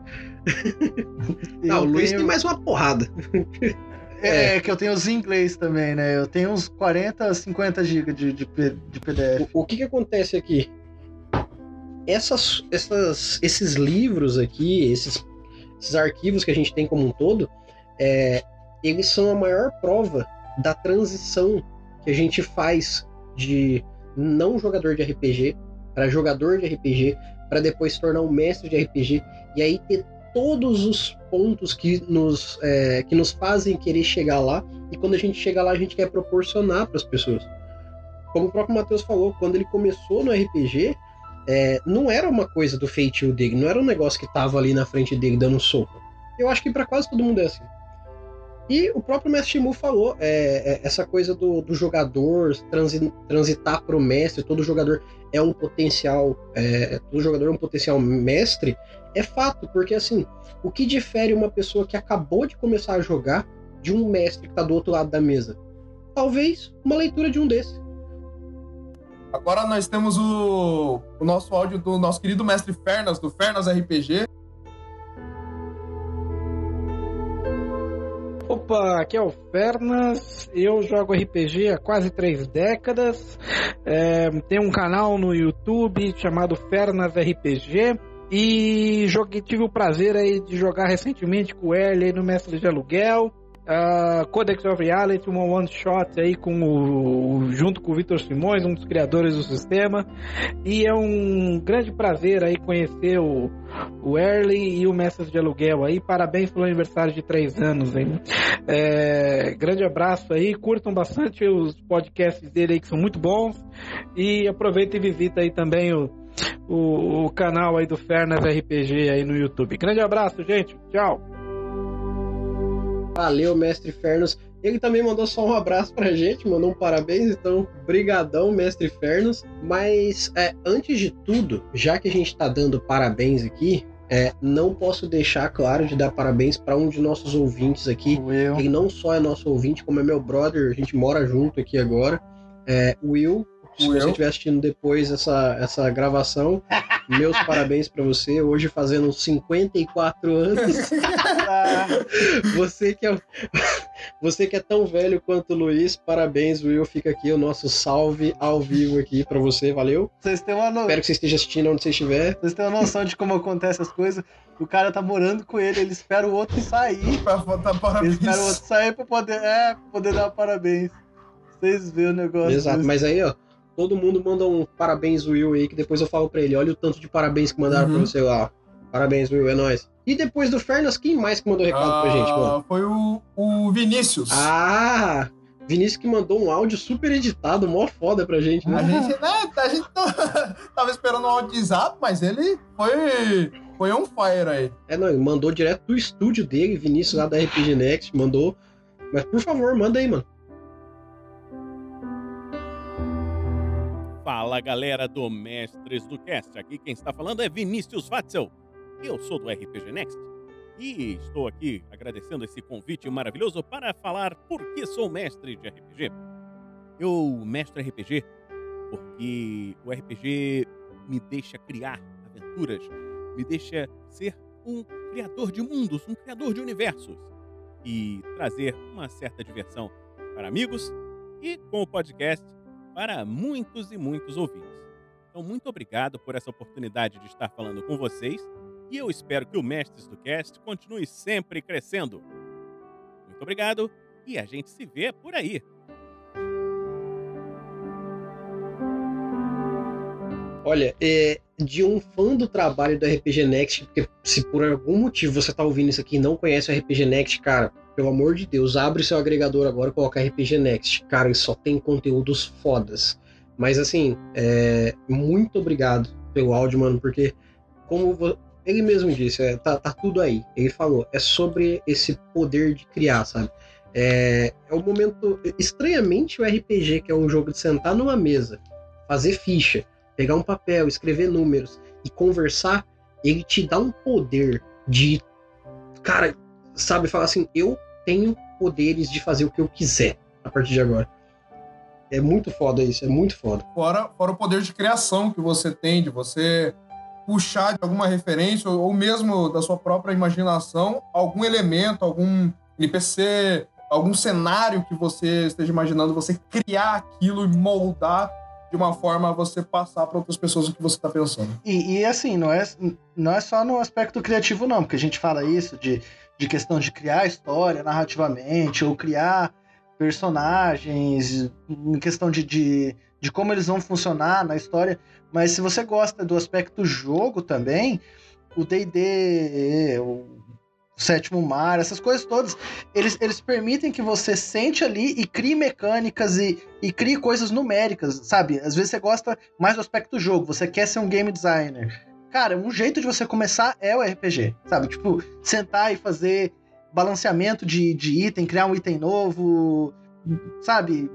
Não, o Luiz tenho... tem mais uma porrada. É, é, que eu tenho os inglês também, né? Eu tenho uns 40, 50 GB de, de, de, PDF. O, o que, que acontece aqui? Essas, essas, esses livros aqui, esses, esses arquivos que a gente tem como um todo, é, eles são a maior prova da transição que a gente faz de não jogador de RPG para jogador de RPG, para depois se tornar um mestre de RPG e aí ter todos os pontos que nos, é, que nos fazem querer chegar lá e quando a gente chega lá a gente quer proporcionar para as pessoas. Como o próprio Matheus falou, quando ele começou no RPG, é, não era uma coisa do feitio dele, não era um negócio que tava ali na frente dele dando um soco. Eu acho que para quase todo mundo é assim. E o próprio Mestre Shimu falou, é, é, essa coisa do, do jogador transi, transitar para o mestre, todo jogador é um potencial, é, todo jogador é um potencial mestre, é fato, porque assim, o que difere uma pessoa que acabou de começar a jogar de um mestre que está do outro lado da mesa? Talvez uma leitura de um desses. Agora nós temos o, o nosso áudio do nosso querido mestre Fernas, do Fernas RPG. Opa, aqui é o Fernas, eu jogo RPG há quase três décadas, é, tenho um canal no YouTube chamado Fernas RPG e joguei, tive o prazer aí de jogar recentemente com o no Mestre de Aluguel, Uh, Codex of Reality, uma one shot aí com o, junto com o Vitor Simões, um dos criadores do sistema. E é um grande prazer aí conhecer o, o Early e o Mestre de Aluguel aí. Parabéns pelo aniversário de três anos, hein? É, grande abraço aí, curtam bastante os podcasts dele aí que são muito bons. E aproveita e visita aí também o, o, o canal aí do Fernas RPG aí no YouTube. Grande abraço, gente. Tchau. Valeu, mestre Fernos. Ele também mandou só um abraço pra gente, mandou um parabéns, então, brigadão, mestre Fernos. Mas, é, antes de tudo, já que a gente tá dando parabéns aqui, é, não posso deixar claro de dar parabéns para um de nossos ouvintes aqui. Will. Ele não só é nosso ouvinte, como é meu brother, a gente mora junto aqui agora. É, Will, se você estiver assistindo depois essa, essa gravação, meus parabéns para você. Hoje fazendo 54 anos. você, que é, você que é tão velho quanto o Luiz, parabéns, Will. Fica aqui o nosso salve ao vivo aqui para você, valeu? Vocês têm uma no... Espero que você esteja assistindo onde você estiver. Vocês têm uma noção de como acontece as coisas. O cara tá morando com ele, ele espera o outro sair. Pra dar parabéns. Ele espera o outro sair pra poder, é, pra poder dar parabéns. Vocês veem o negócio. Exato, mas aí, ó, todo mundo manda um parabéns, Will, aí, que depois eu falo pra ele. Olha o tanto de parabéns que mandaram Uhum. pra você lá. Parabéns, Will, é nóis. E depois do Fernas, quem mais que mandou recado pra gente, mano? Ah, Foi o, o Vinícius. Ah! Vinícius que mandou um áudio super editado, mó foda pra gente, né? A gente, né, a gente tá- tava esperando um áudio de zap, mas ele foi, foi on fire aí. É, não, ele mandou direto do estúdio dele, Vinícius lá da RPG Next, mandou. Mas por favor, manda aí, mano. Fala galera do Mestres do Cast, aqui quem está falando é Vinícius Watzel. Eu sou do RPG Next e estou aqui agradecendo esse convite maravilhoso para falar por que sou mestre de RPG. Eu mestre RPG porque o RPG me deixa criar aventuras, me deixa ser um criador de mundos, um criador de universos e trazer uma certa diversão para amigos e com o podcast para muitos e muitos ouvintes. Então, muito obrigado por essa oportunidade de estar falando com vocês e eu espero que o Mestres do Cast continue sempre crescendo. Muito obrigado e a gente se vê por aí. Olha, é, de um fã do trabalho do RPG Next, porque se por algum motivo você tá ouvindo isso aqui e não conhece o RPG Next, cara, pelo amor de Deus, abre seu agregador agora e coloca RPG Next. Cara, ele só tem conteúdos fodas. Mas assim, é, muito obrigado pelo áudio, mano, porque como ele mesmo disse, é, tá, tá tudo aí. Ele falou, é sobre esse poder de criar, sabe? É, é o momento. Estranhamente, o RPG, que é um jogo de sentar numa mesa, fazer ficha, pegar um papel, escrever números e conversar, ele te dá um poder de. Cara, sabe, falar assim: eu tenho poderes de fazer o que eu quiser a partir de agora. É muito foda isso, é muito foda. Fora, fora o poder de criação que você tem, de você puxar de alguma referência ou, ou mesmo da sua própria imaginação algum elemento, algum NPC, algum cenário que você esteja imaginando, você criar aquilo e moldar de uma forma a você passar para outras pessoas o que você está pensando. E, e, assim, não é, não é só no aspecto criativo, não, porque a gente fala isso de, de questão de criar história narrativamente, ou criar personagens, em questão de, de, de como eles vão funcionar na história. Mas se você gosta do aspecto jogo também, o D&D, o Sétimo Mar, essas coisas todas, eles, eles permitem que você sente ali e crie mecânicas e, e crie coisas numéricas, sabe? Às vezes você gosta mais do aspecto jogo, você quer ser um game designer. Cara, um jeito de você começar é o RPG, sabe? Tipo, sentar e fazer balanceamento de, de item, criar um item novo, sabe?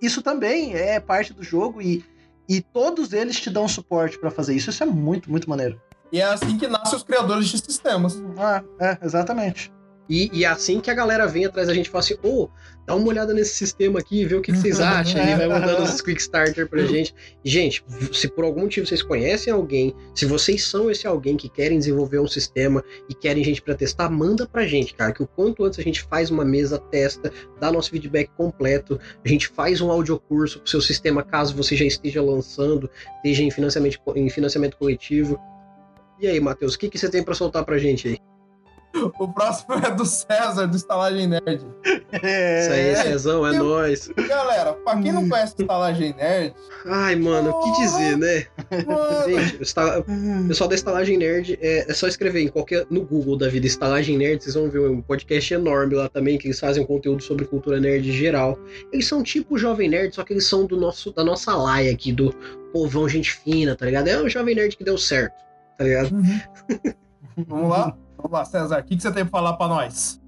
Isso também é parte do jogo e, e todos eles te dão suporte para fazer isso. Isso é muito, muito maneiro. E é assim que nascem os criadores de sistemas. Ah, é, exatamente. E, e é assim que a galera vem atrás da gente e fala assim: ô, oh, dá uma olhada nesse sistema aqui, vê o que, que vocês acham. e vai mandando os quick starter pra gente. Gente, se por algum motivo vocês conhecem alguém, se vocês são esse alguém que querem desenvolver um sistema e querem gente para testar, manda pra gente, cara. Que o quanto antes a gente faz uma mesa, testa, dá nosso feedback completo, a gente faz um audiocurso pro seu sistema, caso você já esteja lançando, esteja em financiamento, em financiamento coletivo. E aí, Matheus, o que, que você tem para soltar pra gente aí? O próximo é do César, do Estalagem Nerd. É, Isso aí, Cezão, é nóis. Galera, pra quem não conhece Estalagem Nerd. Ai, mano, o que dizer, né? Mano. Gente, o pessoal da Estalagem Nerd é, é, só escrever em qualquer. no Google da vida, Estalagem Nerd, vocês vão ver um podcast enorme lá também, que eles fazem um conteúdo sobre cultura nerd geral. Eles são tipo o Jovem Nerd, só que eles são do nosso, da nossa laia aqui, do povão gente fina, tá ligado? É o Jovem Nerd que deu certo tá ligado? Uhum. Vamos lá? Vamos lá, César. O que, que você tem pra falar pra nós?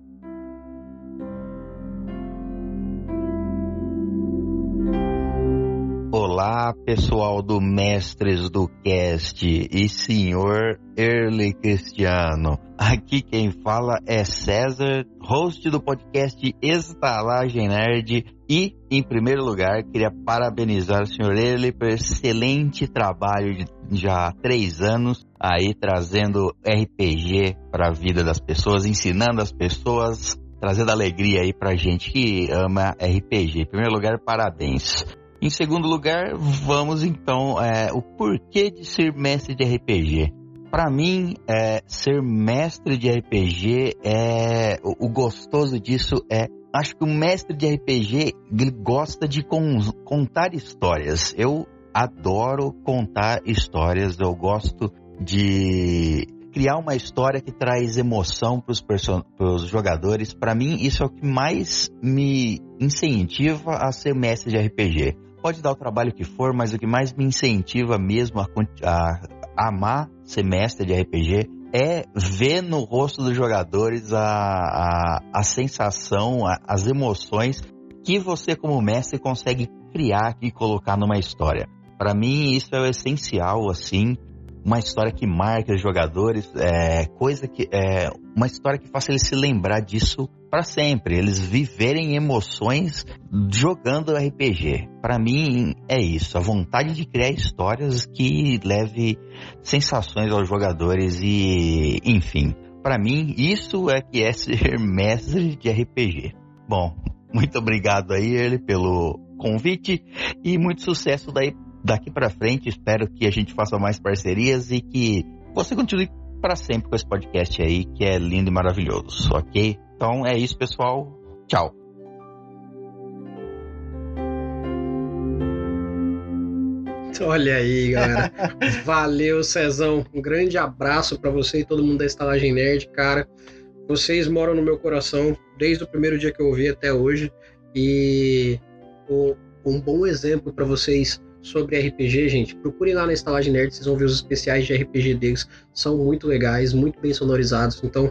Olá, pessoal do Mestres do Cast e senhor Early Cristiano. Aqui quem fala é César, host do podcast Estalagem Nerd. E, em primeiro lugar, queria parabenizar o senhor Early pelo excelente trabalho de já há três anos aí trazendo RPG para a vida das pessoas, ensinando as pessoas, trazendo alegria aí pra gente que ama RPG. Em primeiro lugar, parabéns. Em segundo lugar, vamos então é, o porquê de ser mestre de RPG. Para mim, é, ser mestre de RPG é o, o, gostoso disso é acho que o mestre de RPG gosta de con, contar histórias. Eu adoro contar histórias. Eu gosto de criar uma história que traz emoção para os jogadores. Para mim, isso é o que mais me incentiva a ser mestre de RPG pode dar o trabalho que for, mas o que mais me incentiva mesmo a, a, amar ser mestre de RPG é ver no rosto dos jogadores a, a, a sensação, a, as emoções que você, como mestre, consegue criar e colocar numa história. Para mim, isso é o essencial, assim, uma história que marque os jogadores, é, coisa que é uma história que faça eles se lembrar disso para sempre, eles viverem emoções jogando RPG. Para mim é isso, a vontade de criar histórias que leve sensações aos jogadores e, enfim, para mim isso é que é ser mestre de RPG. Bom, muito obrigado aí ele pelo convite e muito sucesso daí daqui para frente, espero que a gente faça mais parcerias e que você continue para sempre com esse podcast aí, que é lindo e maravilhoso, ok? Então é isso, pessoal. Tchau. Olha aí, galera. Valeu, Cezão. Um grande abraço para você e todo mundo da Estalagem Nerd, cara. Vocês moram no meu coração desde o primeiro dia que eu ouvi até hoje. E um bom exemplo para vocês sobre RPG, gente, procurem lá na Estalagem Nerd, vocês vão ver os especiais de RPG deles, são muito legais, muito bem sonorizados, então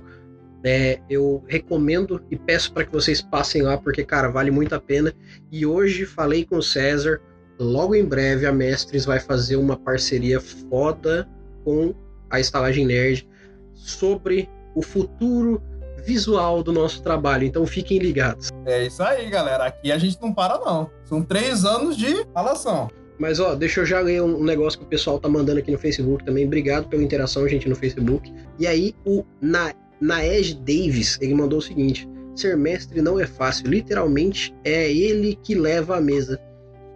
é, eu recomendo e peço para que vocês passem lá, porque, cara, vale muito a pena. E hoje falei com o César, logo em breve a Mestres vai fazer uma parceria foda com a Estalagem Nerd sobre o futuro visual do nosso trabalho. Então fiquem ligados. É isso aí, galera. Aqui a gente não para, não. São três anos de falação. Mas ó, deixa eu já ler um negócio que o pessoal tá mandando aqui no Facebook também. Obrigado pela interação, gente, no Facebook. E aí, o Na Naej Davis, ele mandou o seguinte: ser mestre não é fácil, literalmente é ele que leva a mesa.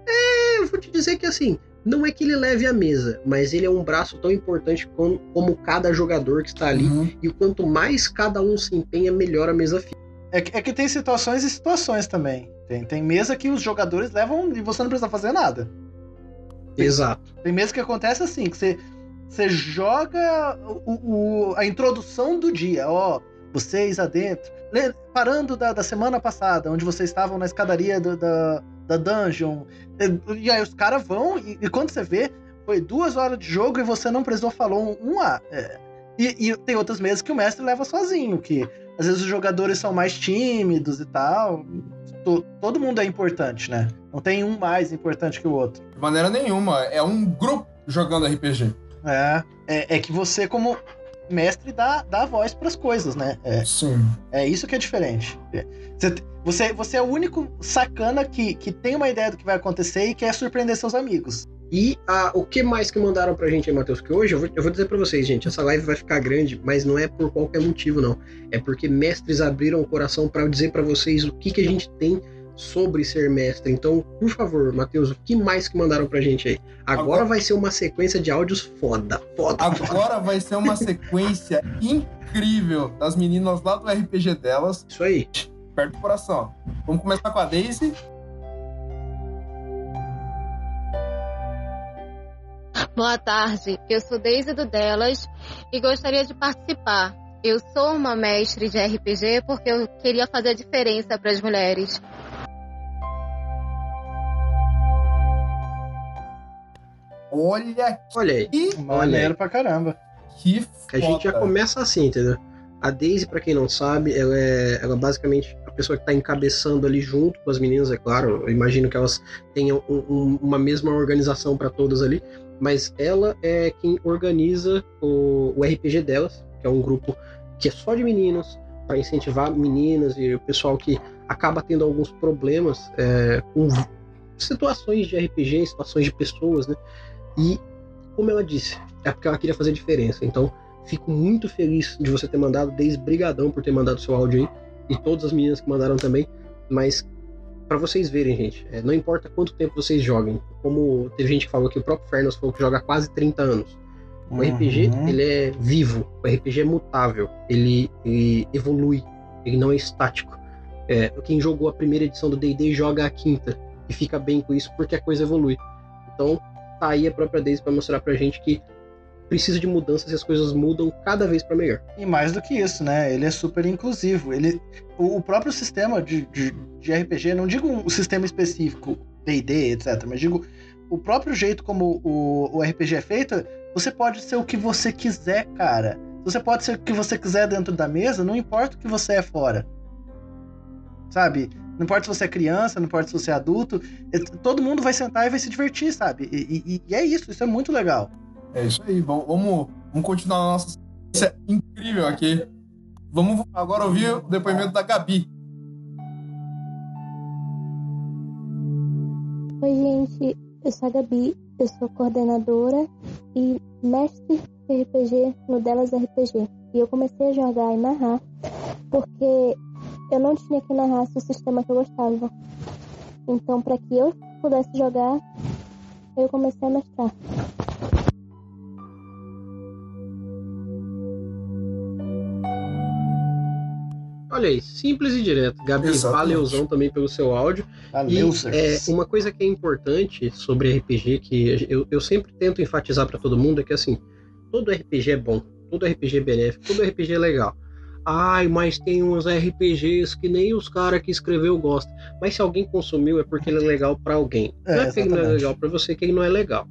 É, eu vou te dizer que assim, não é que ele leve a mesa, mas ele é um braço tão importante como, como cada jogador que está ali. Uhum. E quanto mais cada um se empenha, melhor a mesa fica. É que, é que tem situações e situações também. Tem, tem mesa que os jogadores levam e você não precisa fazer nada. Exato. Tem meses que acontece assim, que você, você joga o, o- a introdução do dia, ó. Vocês adentro. Parando da, da semana passada, onde vocês estavam na escadaria do- da, da dungeon. E, aí os caras vão, e, e quando você vê, foi duas horas de jogo e você não precisou falar um, um A. É. E, e tem outras mesas que o mestre leva sozinho, que às vezes os jogadores são mais tímidos e tal. To- todo mundo é importante, né? Não tem um mais importante que o outro. De maneira nenhuma. É um grupo jogando RPG. É, é, é que você, como mestre, dá, dá voz pras coisas, né? É, Sim. é isso que é diferente. É. Você, você, você é o único sacana que, que tem uma ideia do que vai acontecer e quer surpreender seus amigos. E ah, o que mais que mandaram pra gente aí, Matheus? Que hoje eu vou, eu vou dizer pra vocês, gente, essa live vai ficar grande, mas não é por qualquer motivo, não. É porque mestres abriram o coração pra dizer pra vocês o que, que a gente tem sobre ser mestre. Então, por favor, Matheus, o que mais que mandaram pra gente aí? Agora, Agora- vai ser uma sequência de áudios foda, foda. Agora vai ser uma sequência incrível das meninas lá do RPG delas. Isso aí. Perto do coração. Vamos começar com a Daisy. Boa tarde, eu sou Deise do Delas e gostaria de participar. Eu sou uma mestre de RPG porque eu queria fazer a diferença para as mulheres. Olha, Olha aí. Maneiro pra caramba. Que A gente já foda. começa assim, entendeu? A Daisy, pra quem não sabe, ela é, ela é basicamente a pessoa que tá encabeçando ali junto com as meninas, é claro. Eu imagino que elas tenham um- um- uma mesma organização pra todas ali, mas ela é quem organiza o, o RPG delas, que é um grupo que é só de meninos, para incentivar meninas e o pessoal que acaba tendo alguns problemas é, com situações de RPG, situações de pessoas, né? E, como ela disse, é porque ela queria fazer diferença. Então, fico muito feliz de você ter mandado, desde brigadão por ter mandado seu áudio aí, e todas as meninas que mandaram também. Mas, para vocês verem, gente, é, não importa quanto tempo vocês joguem, como teve gente que falou que o próprio Fernos falou que joga há quase 30 anos. O RPG, Uhum. ele é vivo, o RPG é mutável, ele, ele evolui, ele não é estático. É, quem jogou a primeira edição do D&D joga a quinta e fica bem com isso porque a coisa evolui. Então, tá aí a própria Daisy para mostrar pra gente que precisa de mudanças e as coisas mudam cada vez para melhor. E mais do que isso, né? Ele é super inclusivo. Ele, o, próprio sistema de, de, de RPG, não digo um sistema específico, D&D, etc, mas digo o próprio jeito como o, o RPG é feito, você pode ser o que você quiser, cara. Você pode ser o que você quiser dentro da mesa, não importa o que você é fora. Sabe? Não importa se você é criança, não importa se você é adulto, é- todo mundo vai sentar e vai se divertir, sabe? E, e- e é isso, isso é muito legal. É isso aí. Vamos, vamos, vamos continuar a nossa sequência incrível aqui. Vamos agora ouvir o depoimento da Gabi. Oi, gente. Eu sou a Gabi, eu sou coordenadora e mestre de RPG no Delas RPG. E eu comecei a jogar e narrar porque eu não tinha que narrar o sistema que eu gostava. Então, para que eu pudesse jogar, eu comecei a mestrar. Olha aí, simples e direto. Gabi, Exatamente. valeuzão também pelo seu áudio. Valeu, e é, uma coisa que é importante sobre RPG, que eu, eu sempre tento enfatizar pra todo mundo, é que assim, todo RPG é bom, todo RPG é benéfico, todo RPG é legal. Ai, mas tem uns RPGs que nem os caras que escreveu gostam. Mas se alguém consumiu é porque ele é legal pra alguém. É, não é porque ele não é legal pra você, que ele não é legal.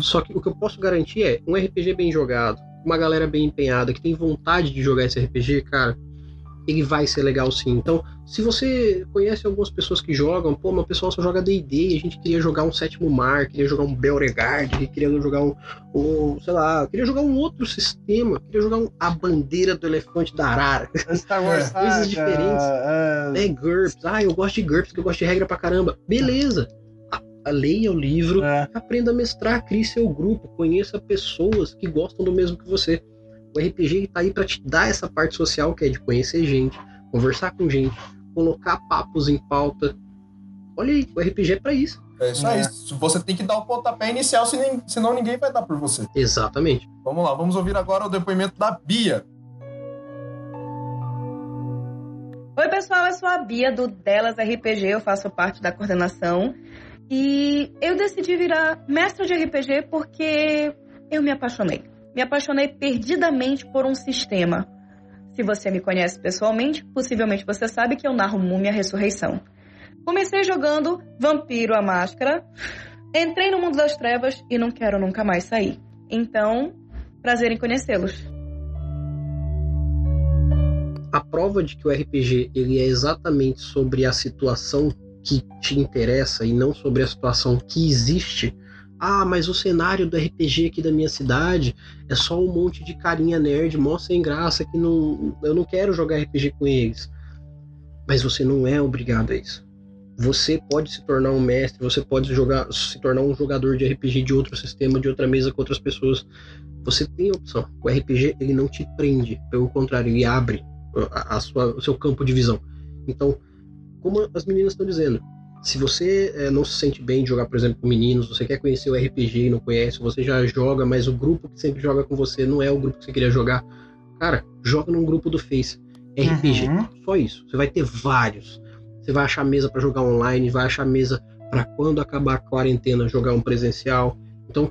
Só que o que eu posso garantir é um RPG bem jogado, uma galera bem empenhada, que tem vontade de jogar esse RPG, cara, ele vai ser legal sim. Então, se você conhece algumas pessoas que jogam, pô, mas o pessoal só joga D&D, a gente queria jogar um Sétimo Mar, queria jogar um Beauregard, queria jogar um, um, sei lá, queria jogar um outro sistema, queria jogar um, a bandeira do elefante da arara. Star Wars Coisas Saga, diferentes. é, É, GURPS. Ah, eu gosto de GURPS, porque eu gosto de regra pra caramba. Beleza. Leia o livro, É. aprenda a mestrar, crie seu grupo, conheça pessoas que gostam do mesmo que você. O RPG tá aí pra te dar essa parte social que é de conhecer gente, conversar com gente, colocar papos em pauta. Olha aí, o RPG é pra isso. É isso aí. Você tem que dar o pontapé inicial, senão senão ninguém vai dar por você. Exatamente. Vamos lá, vamos ouvir agora o depoimento da Bia. Oi, pessoal, eu sou a Bia do Delas RPG, eu faço parte da coordenação. E eu decidi virar mestre de RPG porque eu me apaixonei. Me apaixonei perdidamente por um sistema. Se você me conhece pessoalmente, possivelmente você sabe que eu narro Múmia Ressurreição. Comecei jogando Vampiro a Máscara, entrei no mundo das trevas e não quero nunca mais sair. Então, prazer em conhecê-los. A prova de que o RPG ele é exatamente sobre a situação que te interessa e não sobre a situação que existe. Ah, mas o cenário do RPG aqui da minha cidade é só um monte de carinha nerd, mó sem graça que não, eu não quero jogar RPG com eles. Mas você não é obrigado a isso. Você pode se tornar um mestre, você pode jogar, se tornar um jogador de RPG de outro sistema, de outra mesa com outras pessoas. Você tem opção. O RPG ele não te prende, pelo contrário, ele abre a, a sua, o seu campo de visão. Então, como as meninas estão dizendo, se você é, não se sente bem de jogar, por exemplo, com meninos, você quer conhecer o RPG e não conhece, você já joga, mas o grupo que sempre joga com você não é o grupo que você queria jogar, cara, joga num grupo do Face. RPG, uhum. só isso. Você vai ter vários. Você vai achar mesa para jogar online, vai achar mesa para quando acabar a quarentena jogar um presencial. Então,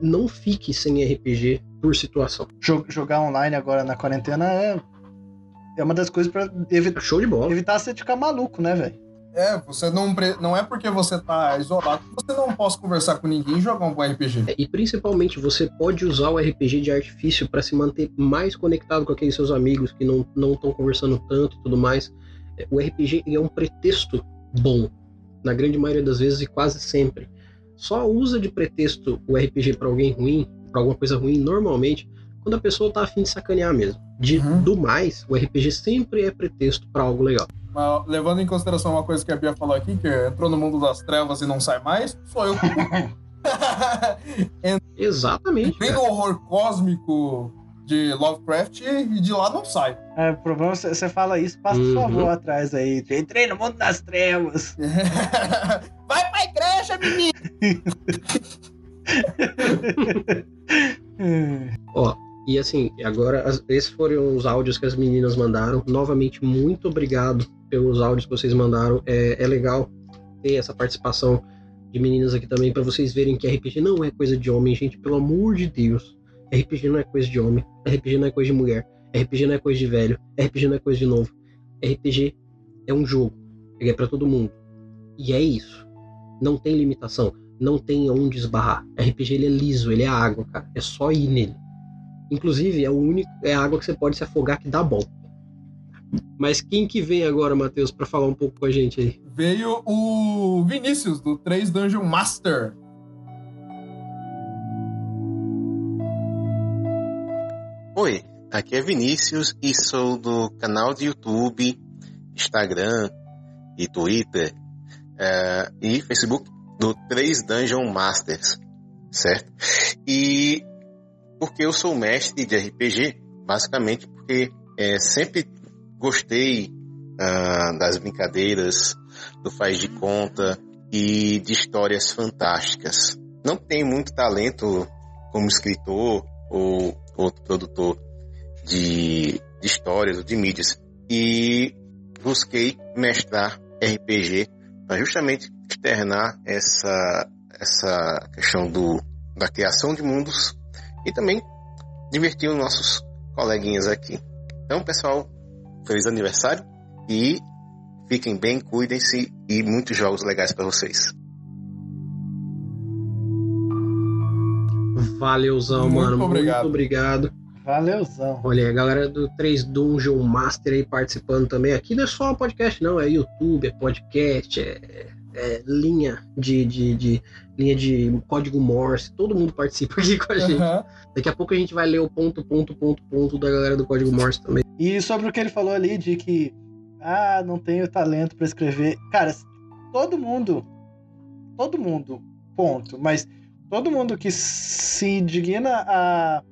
não fique sem RPG por situação. Jogar online agora na quarentena é é uma das coisas para evitar show de bola. Evitar você ficar maluco, né, velho? É, você não, não é porque você tá isolado que você não possa conversar com ninguém e jogar um bom RPG. É, e principalmente você pode usar o RPG de artifício para se manter mais conectado com aqueles seus amigos que não estão conversando tanto e tudo mais. É, o RPG é um pretexto bom, na grande maioria das vezes e quase sempre. Só usa de pretexto o RPG para alguém ruim, para alguma coisa ruim, normalmente, quando a pessoa tá afim de sacanear mesmo. De, uhum. Do mais, o RPG sempre é pretexto para algo legal. Mas, levando em consideração uma coisa que a Bia falou aqui, que entrou no mundo das trevas e não sai mais, sou eu. Exatamente. Vem do horror cósmico de Lovecraft e de lá não sai. É, o problema é você fala isso, passa uhum. por favor atrás aí. Entrei no mundo das trevas. Vai pra igreja, menino! Ó, e assim, agora esses foram os áudios que as meninas mandaram. Novamente, muito obrigado pelos áudios que vocês mandaram. É, é legal ter essa participação de meninas aqui também para vocês verem que RPG não é coisa de homem, gente, pelo amor de Deus. RPG não é coisa de homem, RPG não é coisa de mulher, RPG não é coisa de velho, RPG não é coisa de novo. RPG é um jogo, ele é para todo mundo. E é isso. Não tem limitação, não tem onde esbarrar. RPG ele é liso, ele é água, cara. É só ir nele. Inclusive, é, o único, é a água que você pode se afogar que dá bom. Mas quem que vem agora, Matheus, para falar um pouco com a gente aí? Veio o Vinícius, do 3 Dungeon Master. Oi, aqui é Vinícius e sou do canal de YouTube, Instagram e Twitter é, e Facebook do 3 Dungeon Masters, certo? E porque eu sou mestre de RPG, basicamente porque é, sempre gostei uh, das brincadeiras, do faz de conta e de histórias fantásticas. Não tenho muito talento como escritor ou outro produtor de, de histórias ou de mídias e busquei mestrar RPG para justamente externar essa essa questão do da criação de mundos e também divertir os nossos coleguinhas aqui. Então, pessoal, feliz aniversário e fiquem bem, cuidem-se e muitos jogos legais para vocês. Valeuzão, Muito mano. obrigado. Muito obrigado. Valeuzão. Olha aí, a galera do 3 Dungeon Master aí participando também. Aqui não é só podcast, não. É YouTube, é podcast, é, é linha de, de, de, linha de código Morse. Todo mundo participa aqui com a gente. Uhum. Daqui a pouco a gente vai ler o ponto, ponto, ponto, ponto da galera do código Morse também. E sobre o que ele falou ali de que ah, não tenho talento para escrever. Cara, todo mundo, todo mundo, ponto. Mas todo mundo que se indigna a,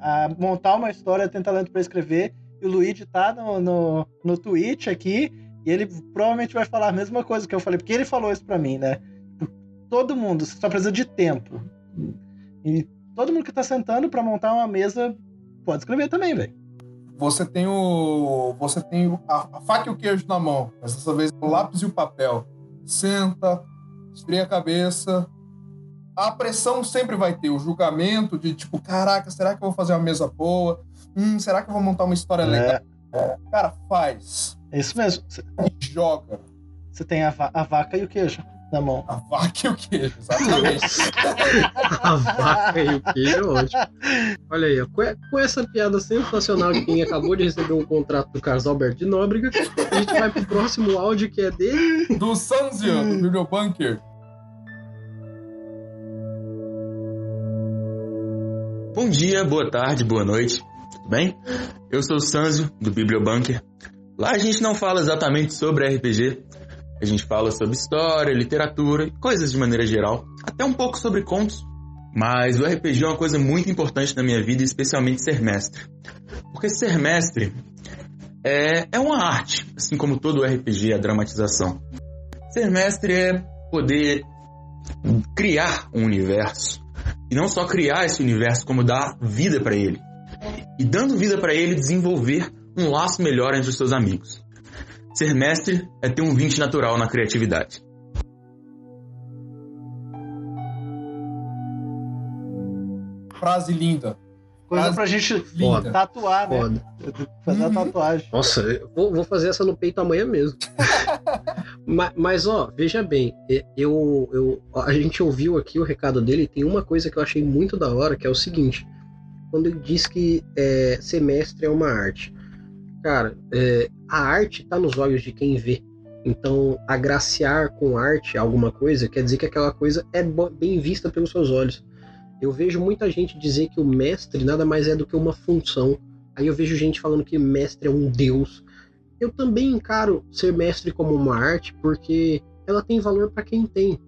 a montar uma história tem talento para escrever. E o Luigi tá no, no, no Twitch aqui e ele provavelmente vai falar a mesma coisa que eu falei, porque ele falou isso para mim, né? Todo mundo só precisa de tempo. E todo mundo que tá sentando para montar uma mesa pode escrever também, velho. Você tem o. Você tem a, a faca e o queijo na mão, mas dessa vez o lápis e o papel. Senta, esfria a cabeça. A pressão sempre vai ter, o julgamento de tipo, caraca, será que eu vou fazer uma mesa boa? Hum, será que eu vou montar uma história É. legal? Cara, faz. É isso mesmo. E joga. Você tem a, va- a vaca e o queijo na mão. A vaca e o queijo, exatamente. A vaca e o queijo, ótimo. Olha aí, ó, com, essa piada sensacional de quem acabou de receber um contrato do Carlos Alberto de Nóbrega, a gente vai pro próximo áudio que é dele. Do Sanzio, do Bibliobunker. Bom dia, boa tarde, boa noite, tudo bem? Eu sou o Sanzio, do Bibliobunker. Lá a gente não fala exatamente sobre RPG, a gente fala sobre história, literatura coisas de maneira geral, até um pouco sobre contos. Mas o RPG é uma coisa muito importante na minha vida, especialmente ser mestre. Porque ser mestre é, é uma arte, assim como todo RPG a dramatização. Ser mestre é poder criar um universo. E não só criar esse universo, como dar vida para ele. E dando vida para ele, desenvolver um laço melhor entre os seus amigos. Ser mestre é ter um 20 natural na criatividade. Frase linda. Coisa Frase pra gente linda. tatuar, né? Foda. Fazer a tatuagem. Nossa, eu vou, vou fazer essa no peito amanhã mesmo. mas, mas, ó, veja bem, eu, eu, a gente ouviu aqui o recado dele e tem uma coisa que eu achei muito da hora, que é o seguinte. Quando ele diz que é, semestre é uma arte. Cara, é, a arte tá nos olhos de quem vê. Então, agraciar com arte alguma coisa quer dizer que aquela coisa é bem vista pelos seus olhos. Eu vejo muita gente dizer que o mestre nada mais é do que uma função. Aí eu vejo gente falando que mestre é um deus. Eu também encaro ser mestre como uma arte porque ela tem valor para quem tem.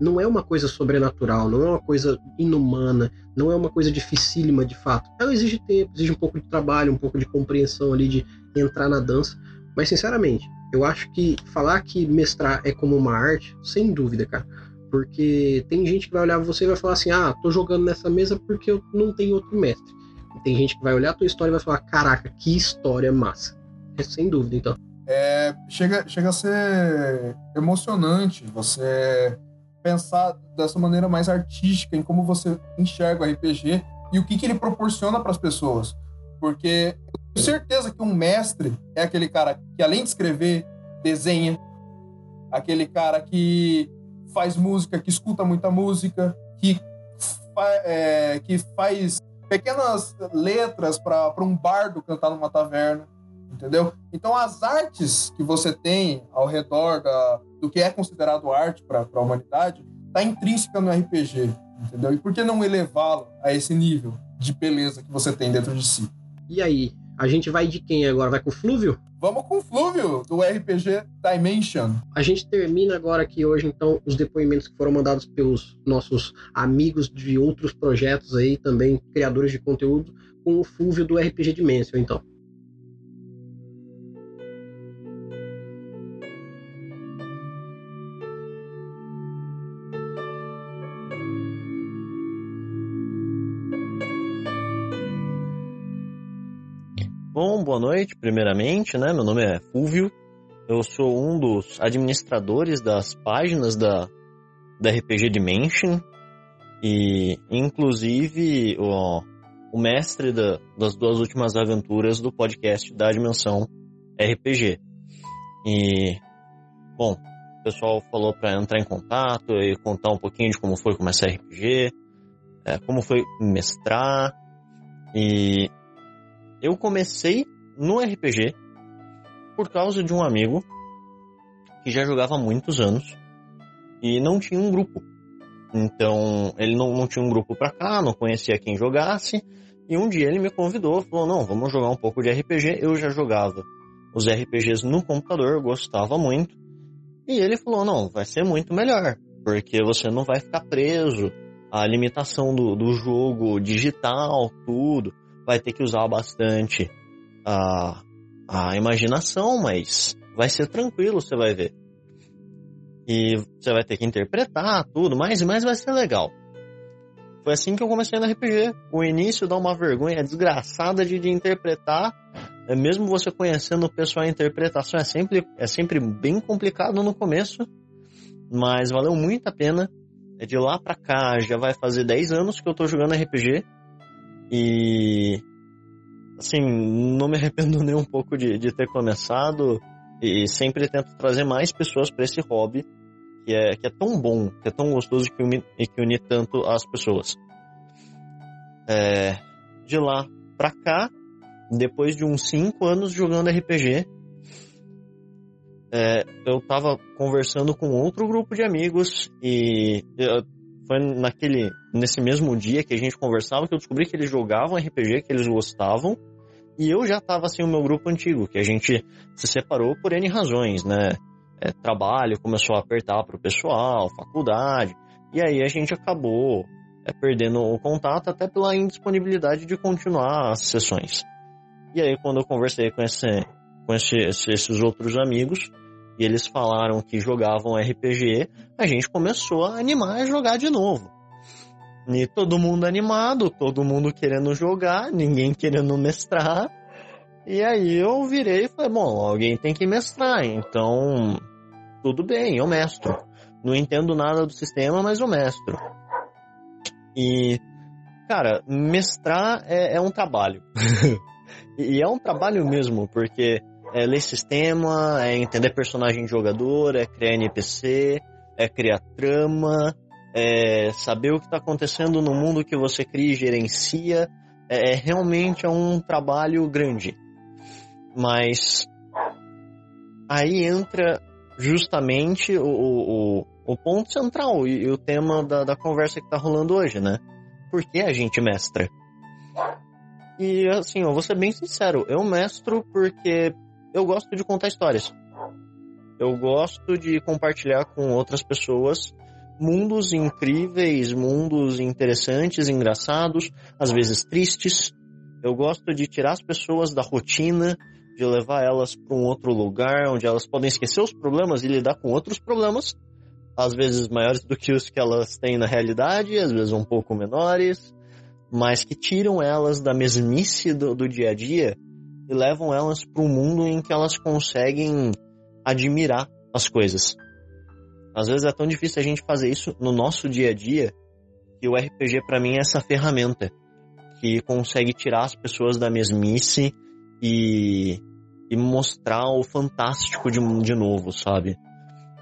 Não é uma coisa sobrenatural, não é uma coisa inumana, não é uma coisa dificílima de fato. Ela exige tempo, exige um pouco de trabalho, um pouco de compreensão ali de entrar na dança. Mas sinceramente, eu acho que falar que mestrar é como uma arte, sem dúvida, cara. Porque tem gente que vai olhar você e vai falar assim: ah, tô jogando nessa mesa porque eu não tenho outro mestre. E tem gente que vai olhar a tua história e vai falar: caraca, que história massa. É sem dúvida, então. É, chega, chega a ser emocionante você pensar dessa maneira mais artística em como você enxerga o RPG e o que, que ele proporciona para as pessoas. Porque tenho certeza que um mestre é aquele cara que, além de escrever, desenha, aquele cara que faz música, que escuta muita música, que, fa- é, que faz pequenas letras para um bardo cantar numa taverna entendeu? Então as artes que você tem ao redor da, do que é considerado arte para a humanidade está intrínseca no RPG, entendeu? E por que não elevá-lo a esse nível de beleza que você tem dentro de si? E aí, a gente vai de quem agora? Vai com o Flúvio? Vamos com o Flúvio, do RPG Dimension. A gente termina agora aqui hoje, então, os depoimentos que foram mandados pelos nossos amigos de outros projetos aí, também criadores de conteúdo, com o Flúvio do RPG Dimension, então. Boa noite, primeiramente, né? Meu nome é Fúvio. Eu sou um dos administradores das páginas da, da RPG Dimension. E, inclusive, o, o mestre da- das duas últimas aventuras do podcast da Dimensão RPG. E, bom, o pessoal falou para entrar em contato e contar um pouquinho de como foi começar RPG, é, como foi mestrar. E eu comecei no RPG por causa de um amigo que já jogava há muitos anos e não tinha um grupo. Então, ele não, não tinha um grupo pra cá, não conhecia quem jogasse. E um dia ele me convidou, falou: Não, vamos jogar um pouco de RPG. Eu já jogava os RPGs no computador, gostava muito. E ele falou: Não, vai ser muito melhor, porque você não vai ficar preso à limitação do, do jogo digital, tudo. Vai ter que usar bastante a, a imaginação, mas vai ser tranquilo, você vai ver. E você vai ter que interpretar tudo, mais e mais vai ser legal. Foi assim que eu comecei no RPG. O início dá uma vergonha desgraçada de, de interpretar. É, mesmo você conhecendo o pessoal, a interpretação é sempre, é sempre bem complicado no começo. Mas valeu muito a pena. É de lá pra cá, já vai fazer 10 anos que eu tô jogando RPG. E. Assim, não me arrependo nem um pouco de, de ter começado. E sempre tento trazer mais pessoas para esse hobby que é, que é tão bom, que é tão gostoso que une, e que une tanto as pessoas. É, de lá pra cá, depois de uns 5 anos jogando RPG, é, eu tava conversando com outro grupo de amigos e foi naquele, nesse mesmo dia que a gente conversava que eu descobri que eles jogavam RPG, que eles gostavam, e eu já tava assim o meu grupo antigo, que a gente se separou por N razões, né? É, trabalho começou a apertar pro pessoal, faculdade, e aí a gente acabou é, perdendo o contato até pela indisponibilidade de continuar as sessões. E aí quando eu conversei com, esse, com esse, esses outros amigos, e eles falaram que jogavam RPG, a gente começou a animar a jogar de novo. E todo mundo animado, todo mundo querendo jogar, ninguém querendo mestrar. E aí eu virei e falei, bom, alguém tem que mestrar, então tudo bem, eu mestro. Não entendo nada do sistema, mas eu mestro. E, cara, mestrar é, é um trabalho. e é um trabalho mesmo, porque é ler sistema, é entender personagem jogador, é criar NPC, é criar trama, é saber o que está acontecendo no mundo que você cria e gerencia. É, é realmente é um trabalho grande. Mas aí entra justamente o, o, o ponto central e, e o tema da, da conversa que está rolando hoje, né? Por que a gente mestra? E assim, eu vou ser bem sincero, eu mestro porque eu gosto de contar histórias. Eu gosto de compartilhar com outras pessoas mundos incríveis, mundos interessantes, engraçados, às vezes tristes. Eu gosto de tirar as pessoas da rotina, de levar elas para um outro lugar onde elas podem esquecer os problemas e lidar com outros problemas, às vezes maiores do que os que elas têm na realidade, às vezes um pouco menores, mas que tiram elas da mesmice do, do dia a dia e levam elas para um mundo em que elas conseguem admirar as coisas. Às vezes é tão difícil a gente fazer isso no nosso dia a dia que o RPG para mim é essa ferramenta que consegue tirar as pessoas da mesmice e, e mostrar o fantástico de, de novo, sabe?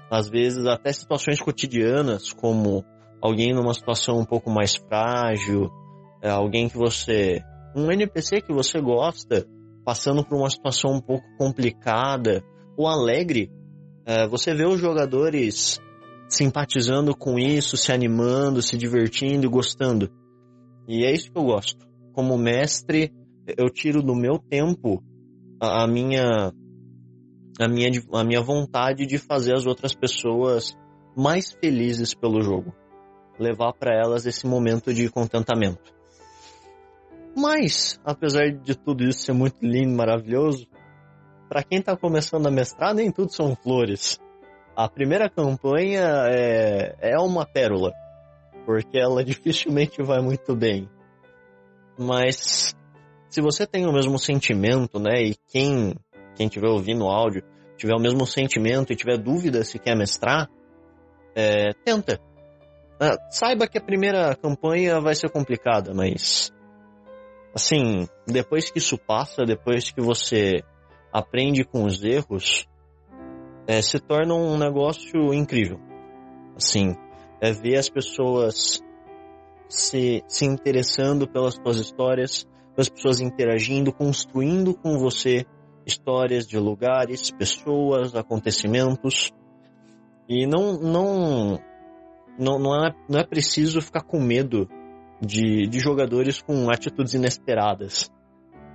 Às vezes até situações cotidianas, como alguém numa situação um pouco mais frágil, é, alguém que você. um NPC que você gosta, passando por uma situação um pouco complicada ou alegre, é, você vê os jogadores simpatizando com isso, se animando, se divertindo gostando. E é isso que eu gosto. Como mestre, eu tiro do meu tempo a, a minha a minha a minha vontade de fazer as outras pessoas mais felizes pelo jogo, levar para elas esse momento de contentamento. Mas, apesar de tudo isso ser muito lindo, maravilhoso, para quem está começando a mestrar, nem tudo são flores. A primeira campanha é, é uma pérola, porque ela dificilmente vai muito bem. Mas se você tem o mesmo sentimento, né, e quem quem estiver ouvindo o áudio tiver o mesmo sentimento e tiver dúvida se quer mestrar, é, tenta. Ah, saiba que a primeira campanha vai ser complicada, mas assim, depois que isso passa, depois que você aprende com os erros, é, se torna um negócio incrível. Assim, é ver as pessoas se, se interessando pelas suas histórias, as pessoas interagindo, construindo com você histórias de lugares, pessoas, acontecimentos. E não, não, não, não, é, não é preciso ficar com medo de, de jogadores com atitudes inesperadas.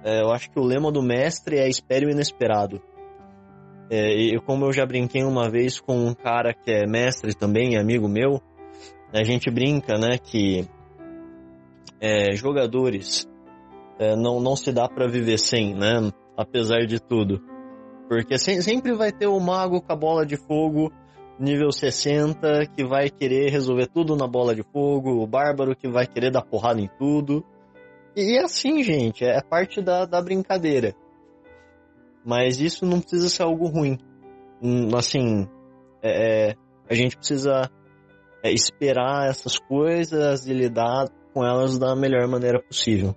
É, eu acho que o lema do mestre é espere o inesperado. É, e como eu já brinquei uma vez com um cara que é mestre também, amigo meu, a gente brinca, né, que é, jogadores é, não, não se dá para viver sem, né, apesar de tudo. Porque sempre vai ter o mago com a bola de fogo nível 60 que vai querer resolver tudo na bola de fogo, o bárbaro que vai querer dar porrada em tudo. E é assim, gente, é parte da, da brincadeira. Mas isso não precisa ser algo ruim. Hum, assim, é, é, A gente precisa é, esperar essas coisas e lidar com elas da melhor maneira possível.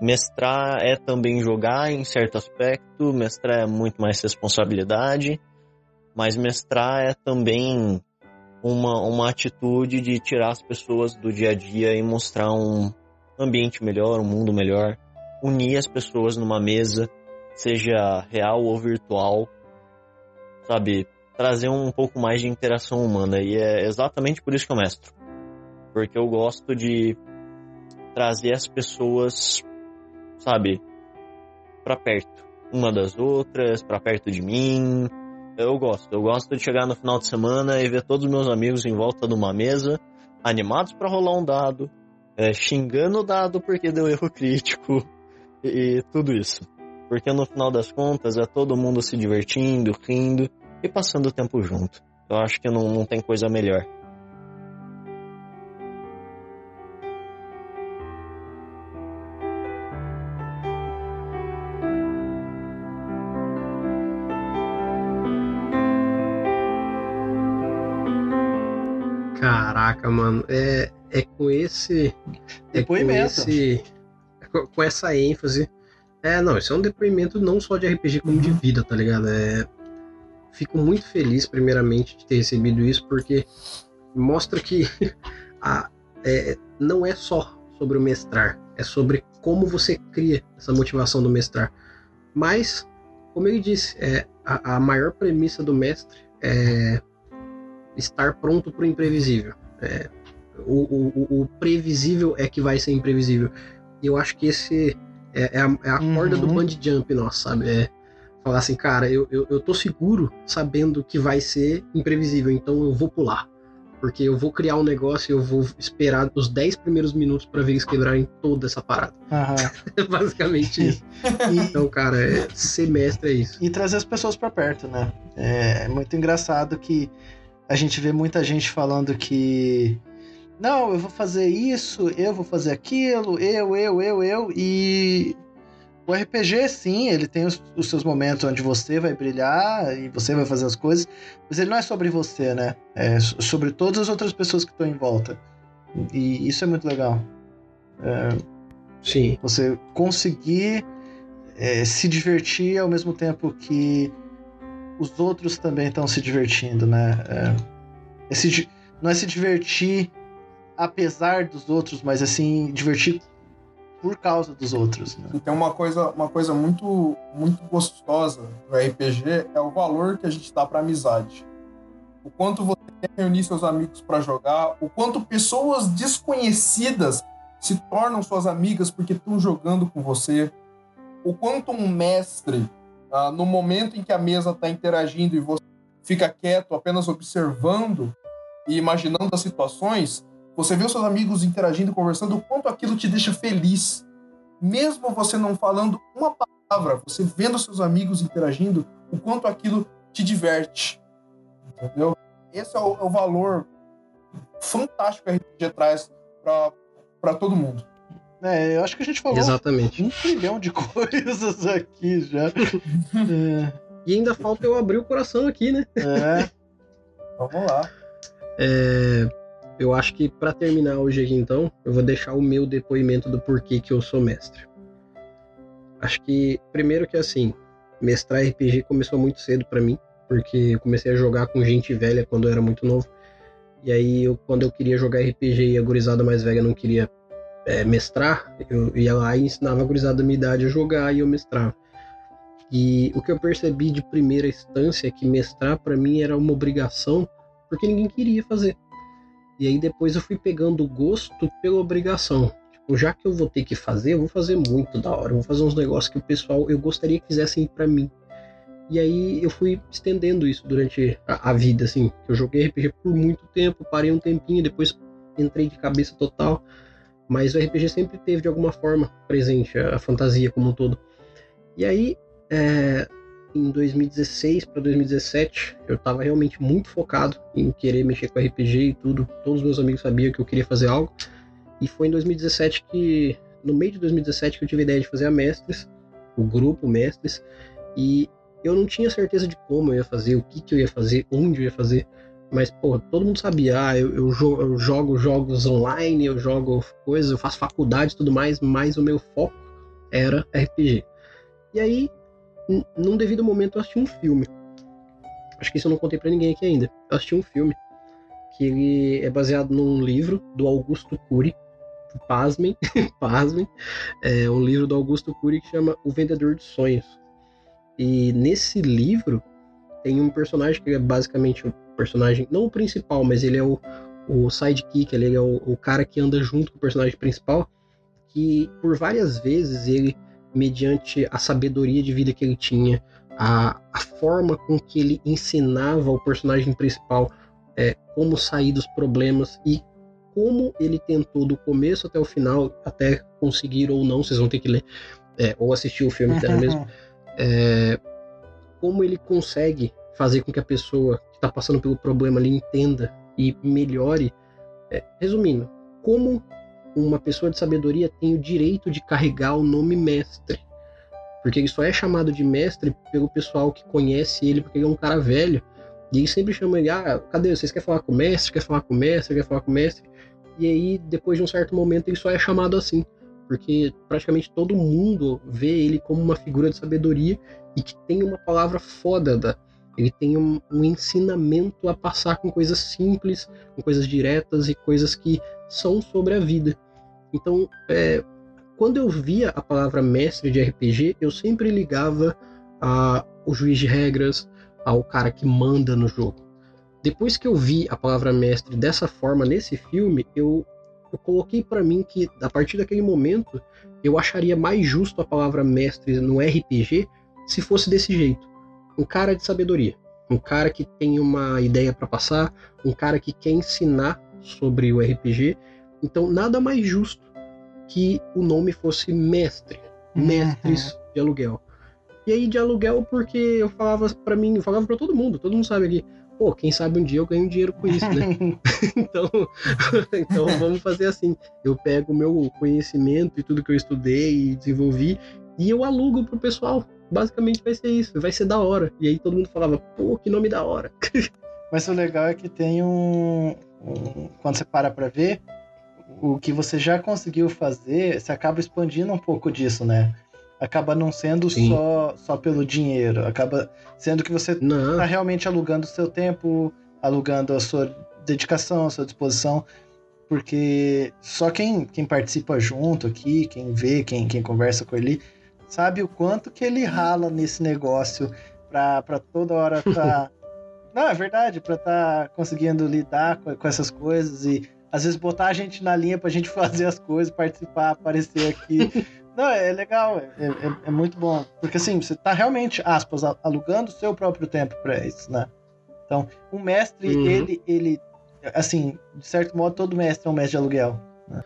Mestrar é também jogar em certo aspecto, mestrar é muito mais responsabilidade, mas mestrar é também uma, uma atitude de tirar as pessoas do dia a dia e mostrar um ambiente melhor, um mundo melhor, unir as pessoas numa mesa, seja real ou virtual, sabe? Trazer um pouco mais de interação humana. E é exatamente por isso que eu mestro. Porque eu gosto de trazer as pessoas sabe, para perto uma das outras, para perto de mim. Eu gosto, eu gosto de chegar no final de semana e ver todos os meus amigos em volta de uma mesa, animados para rolar um dado, é, xingando o dado porque deu erro crítico e, e tudo isso. Porque no final das contas é todo mundo se divertindo, rindo e passando o tempo junto. Eu acho que não, não tem coisa melhor. Caraca, mano, é, é com esse. É com esse. Com, essa ênfase. É, não, isso é um depoimento não só de RPG como de vida, tá ligado? É, fico muito feliz, primeiramente, de ter recebido isso, porque mostra que a, é, não é só sobre o mestrar, é sobre como você cria essa motivação do mestrar. Mas, como ele disse, é, a, a maior premissa do mestre é estar pronto para o imprevisível. É, o, o, o, previsível é que vai ser imprevisível. E eu acho que esse é, é a, é a corda do Uhum. bungee jump nosso, sabe? É falar assim, cara, eu, eu, eu tô seguro sabendo que vai ser imprevisível, então eu vou pular. Porque eu vou criar um negócio e eu vou esperar os 10 primeiros minutos para ver eles quebrarem toda essa parada. É basicamente isso. Então, cara, é, ser mestre é isso. E trazer as pessoas pra perto, né? É muito engraçado que a gente vê muita gente falando que não, eu vou fazer isso, eu vou fazer aquilo, eu, eu, eu, eu, e o RPG, sim, ele tem os, os seus momentos onde você vai brilhar e você vai fazer as coisas, mas ele não é sobre você, né? É so- sobre todas as outras pessoas que estão em volta. E isso é muito legal. É, sim. Você conseguir é, se divertir ao mesmo tempo que os outros também estão se divertindo, né? É, esse di- não é se divertir apesar dos outros, mas assim, divertir por causa dos outros, né? E tem uma coisa, uma coisa muito, muito gostosa do RPG é o valor que a gente dá pra amizade. O quanto você quer reunir seus amigos pra jogar, o quanto pessoas desconhecidas se tornam suas amigas porque estão jogando com você, o quanto um mestre, ah, no momento em que a mesa está interagindo e você fica quieto, apenas observando e imaginando as situações, você vê os seus amigos interagindo, conversando, o quanto aquilo te deixa feliz. Mesmo você não falando uma palavra, você vendo seus amigos interagindo, o quanto aquilo te diverte. Entendeu? Esse é o, é o valor fantástico que a RPG traz para todo mundo. É, eu acho que a gente falou Exatamente. um trilhão de coisas aqui já. É. E ainda falta eu abrir o coração aqui, né? É. Vamos lá. É, eu acho que para terminar hoje aqui, então, eu vou deixar o meu depoimento do porquê que eu sou mestre. Acho que primeiro que assim, mestrar RPG começou muito cedo para mim, porque eu comecei a jogar com gente velha quando eu era muito novo. E aí, eu, quando eu queria jogar RPG e a gurizada mais velha não queria é, mestrar, eu ia lá e ensinava a gurizada da minha idade a jogar e eu mestrava. E o que eu percebi de primeira instância é que mestrar para mim era uma obrigação, porque ninguém queria fazer. E aí depois eu fui pegando gosto pela obrigação. Tipo, já que eu vou ter que fazer, eu vou fazer muito da hora. Eu vou fazer uns negócios que o pessoal eu gostaria que fizessem para mim. E aí eu fui estendendo isso durante a, a vida, assim. Eu joguei RPG por muito tempo, parei um tempinho, depois entrei de cabeça total. Mas o RPG sempre teve de alguma forma presente, a, a fantasia como um todo. E aí, é, em 2016 para 2017, eu estava realmente muito focado em querer mexer com RPG e tudo. Todos os meus amigos sabiam que eu queria fazer algo. E foi em 2017 que, no meio de 2017, que eu tive a ideia de fazer a Mestres, o grupo Mestres. E eu não tinha certeza de como eu ia fazer, o que, que eu ia fazer, onde eu ia fazer. Mas, pô, todo mundo sabia, ah, eu, eu, jo eu jogo jogos online, eu jogo coisas, eu faço faculdade e tudo mais, mas o meu foco era RPG. E aí, num devido momento, eu assisti um filme. Acho que isso eu não contei para ninguém aqui ainda. Eu assisti um filme que ele é baseado num livro do Augusto Cury. Pasmem, pasmem. É um livro do Augusto Cury que chama O Vendedor de Sonhos. E nesse livro tem um personagem que é basicamente o personagem, não o principal, mas ele é o, o sidekick, ele é o, o cara que anda junto com o personagem principal, que por várias vezes ele, mediante a sabedoria de vida que ele tinha, a, a forma com que ele ensinava o personagem principal é, como sair dos problemas e como ele tentou do começo até o final, até conseguir ou não, vocês vão ter que ler é, ou assistir o filme inteiro mesmo, é, como ele consegue fazer com que a pessoa que está passando pelo problema ali entenda e melhore. É, resumindo, como uma pessoa de sabedoria tem o direito de carregar o nome mestre. Porque ele só é chamado de mestre pelo pessoal que conhece ele, porque ele é um cara velho. E ele sempre chama ele, ah, cadê? Vocês querem falar com o mestre? Quer falar com o mestre? Quer falar com o mestre? E aí, depois de um certo momento, ele só é chamado assim. Porque praticamente todo mundo vê ele como uma figura de sabedoria e que tem uma palavra foda da, ele tem um, um, ensinamento a passar com coisas simples, com coisas diretas e coisas que são sobre a vida. Então, é, quando eu via a palavra mestre de RPG, eu sempre ligava ao juiz de regras, ao cara que manda no jogo. Depois que eu vi a palavra mestre dessa forma nesse filme, eu, eu coloquei para mim que a partir daquele momento eu acharia mais justo a palavra mestre no RPG se fosse desse jeito um cara de sabedoria, um cara que tem uma ideia para passar, um cara que quer ensinar sobre o RPG. Então, nada mais justo que o nome fosse mestre, uhum. mestres de aluguel. E aí de aluguel porque eu falava para mim, eu falava para todo mundo, todo mundo sabe aqui, pô, quem sabe um dia eu ganho dinheiro com isso, né? então, então vamos fazer assim, eu pego o meu conhecimento e tudo que eu estudei e desenvolvi e eu alugo pro pessoal basicamente vai ser isso, vai ser da hora. E aí todo mundo falava, pô, que nome da hora. Mas o legal é que tem um, um. Quando você para pra ver, o que você já conseguiu fazer, você acaba expandindo um pouco disso, né? Acaba não sendo só, só pelo dinheiro, acaba sendo que você não. tá realmente alugando o seu tempo, alugando a sua dedicação, a sua disposição, porque só quem, quem participa junto aqui, quem vê, quem, quem conversa com ele, sabe o quanto que ele rala nesse negócio pra, pra toda hora tá. Não, é verdade, pra tá conseguindo lidar com, com, essas coisas e às vezes botar a gente na linha pra gente fazer as coisas, participar, aparecer aqui. Não, é legal, é, é, é, muito bom. Porque assim, você tá realmente, aspas, alugando o seu próprio tempo pra isso, né? Então, um mestre, uhum. ele, ele, assim, de certo modo, todo mestre é um mestre de aluguel. Né?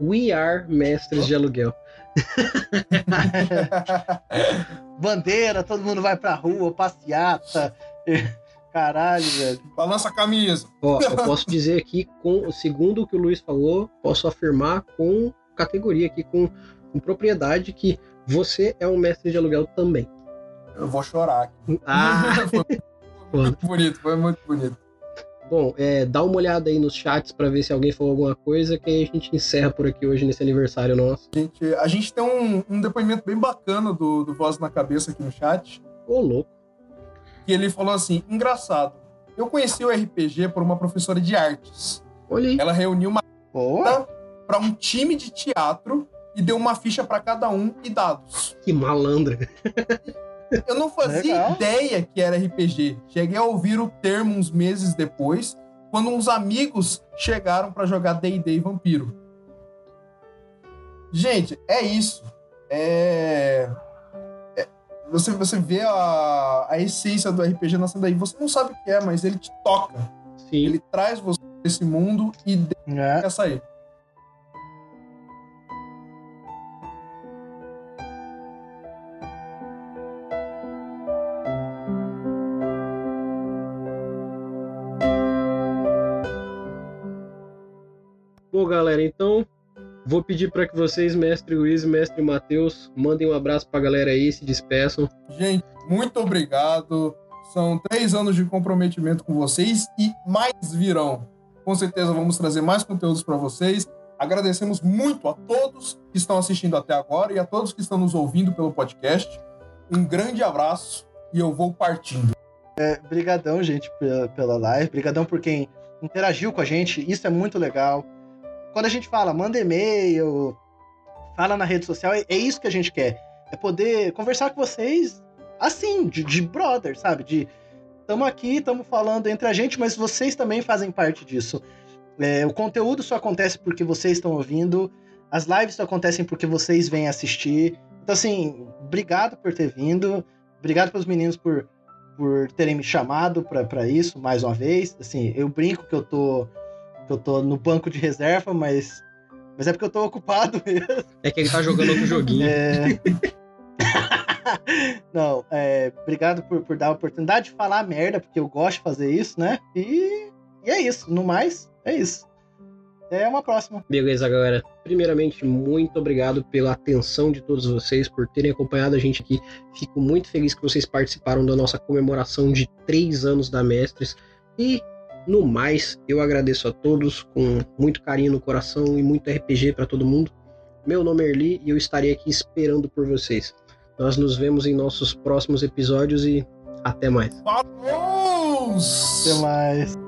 We are mestres de aluguel. Bandeira, todo mundo vai pra rua, passeata. Caralho, velho. Balança a camisa. Ó, eu posso dizer aqui, com, segundo o que o Luiz falou, posso afirmar com categoria aqui, com, com propriedade, que você é um mestre de aluguel também. Eu vou chorar aqui. Ah! foi muito bonito, foi muito bonito. Bom, é, dá uma olhada aí nos chats para ver se alguém falou alguma coisa, que aí a gente encerra por aqui hoje nesse aniversário nosso. Gente, a gente tem um, um depoimento bem bacana do, do Voz na Cabeça aqui no chat. Ô, louco. Que ele falou assim: engraçado, eu conheci o RPG por uma professora de artes. Olha aí. Ela reuniu uma para um time de teatro e deu uma ficha para cada um e dados. Que malandra. Eu não fazia Legal. ideia que era RPG. Cheguei a ouvir o termo uns meses depois, quando uns amigos chegaram para jogar D&D Vampiro. Gente, é isso. É... é... Você, você vê a, a essência do RPG nascendo aí. Você não sabe o que é, mas ele te toca. Sim. Ele traz você nesse mundo e deixa é. sair. Galera, então vou pedir para que vocês, mestre Luiz e mestre Matheus, mandem um abraço para a galera aí, se despeçam. Gente, muito obrigado. São três anos de comprometimento com vocês e mais virão. Com certeza vamos trazer mais conteúdos para vocês. Agradecemos muito a todos que estão assistindo até agora e a todos que estão nos ouvindo pelo podcast. Um grande abraço e eu vou partindo. É, brigadão, gente, pela, pela live. Brigadão por quem interagiu com a gente. Isso é muito legal. Quando a gente fala, manda e-mail, fala na rede social, é, é isso que a gente quer. É poder conversar com vocês assim, de, de brother, sabe? De estamos aqui, estamos falando entre a gente, mas vocês também fazem parte disso. É, o conteúdo só acontece porque vocês estão ouvindo, as lives só acontecem porque vocês vêm assistir. Então, assim, obrigado por ter vindo, obrigado pelos meninos por, por terem me chamado para isso mais uma vez. Assim, eu brinco que eu tô, que eu tô no banco de reserva, mas, mas é porque eu tô ocupado mesmo. É que ele tá jogando outro joguinho. É... Não, é, obrigado por, por dar a oportunidade de falar merda, porque eu gosto de fazer isso, né? E, e é isso. No mais, é isso. Até uma próxima. Beleza, galera. Primeiramente, muito obrigado pela atenção de todos vocês, por terem acompanhado a gente aqui. Fico muito feliz que vocês participaram da nossa comemoração de três anos da Mestres. E, no mais, eu agradeço a todos com muito carinho no coração e muito RPG para todo mundo. Meu nome é Erli e eu estarei aqui esperando por vocês. Nós nos vemos em nossos próximos episódios e até mais. Vamos! Até mais.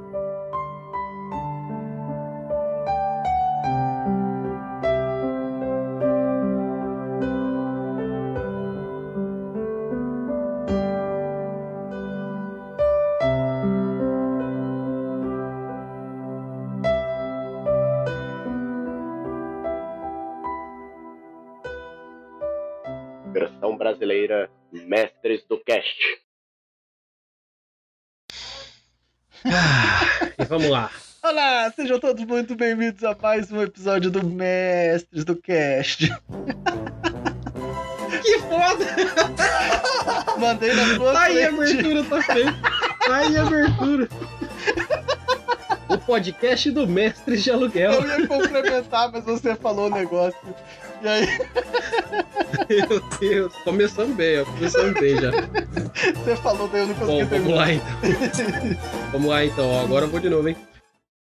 Cast. E vamos lá. Olá, sejam todos muito bem-vindos a mais um episódio do Mestres do Cast. Que foda! Mandei na sua Tá aí a abertura, tá feito. Tá aí a abertura. O podcast do Mestres de Aluguel. Eu ia complementar, mas você falou o negócio. E aí, Meu Deus, começando bem, ó. Começando bem já. você falou, daí eu não consegui Bom, vamos terminar. lá então. Vamos lá então, ó. Agora eu vou de novo, hein?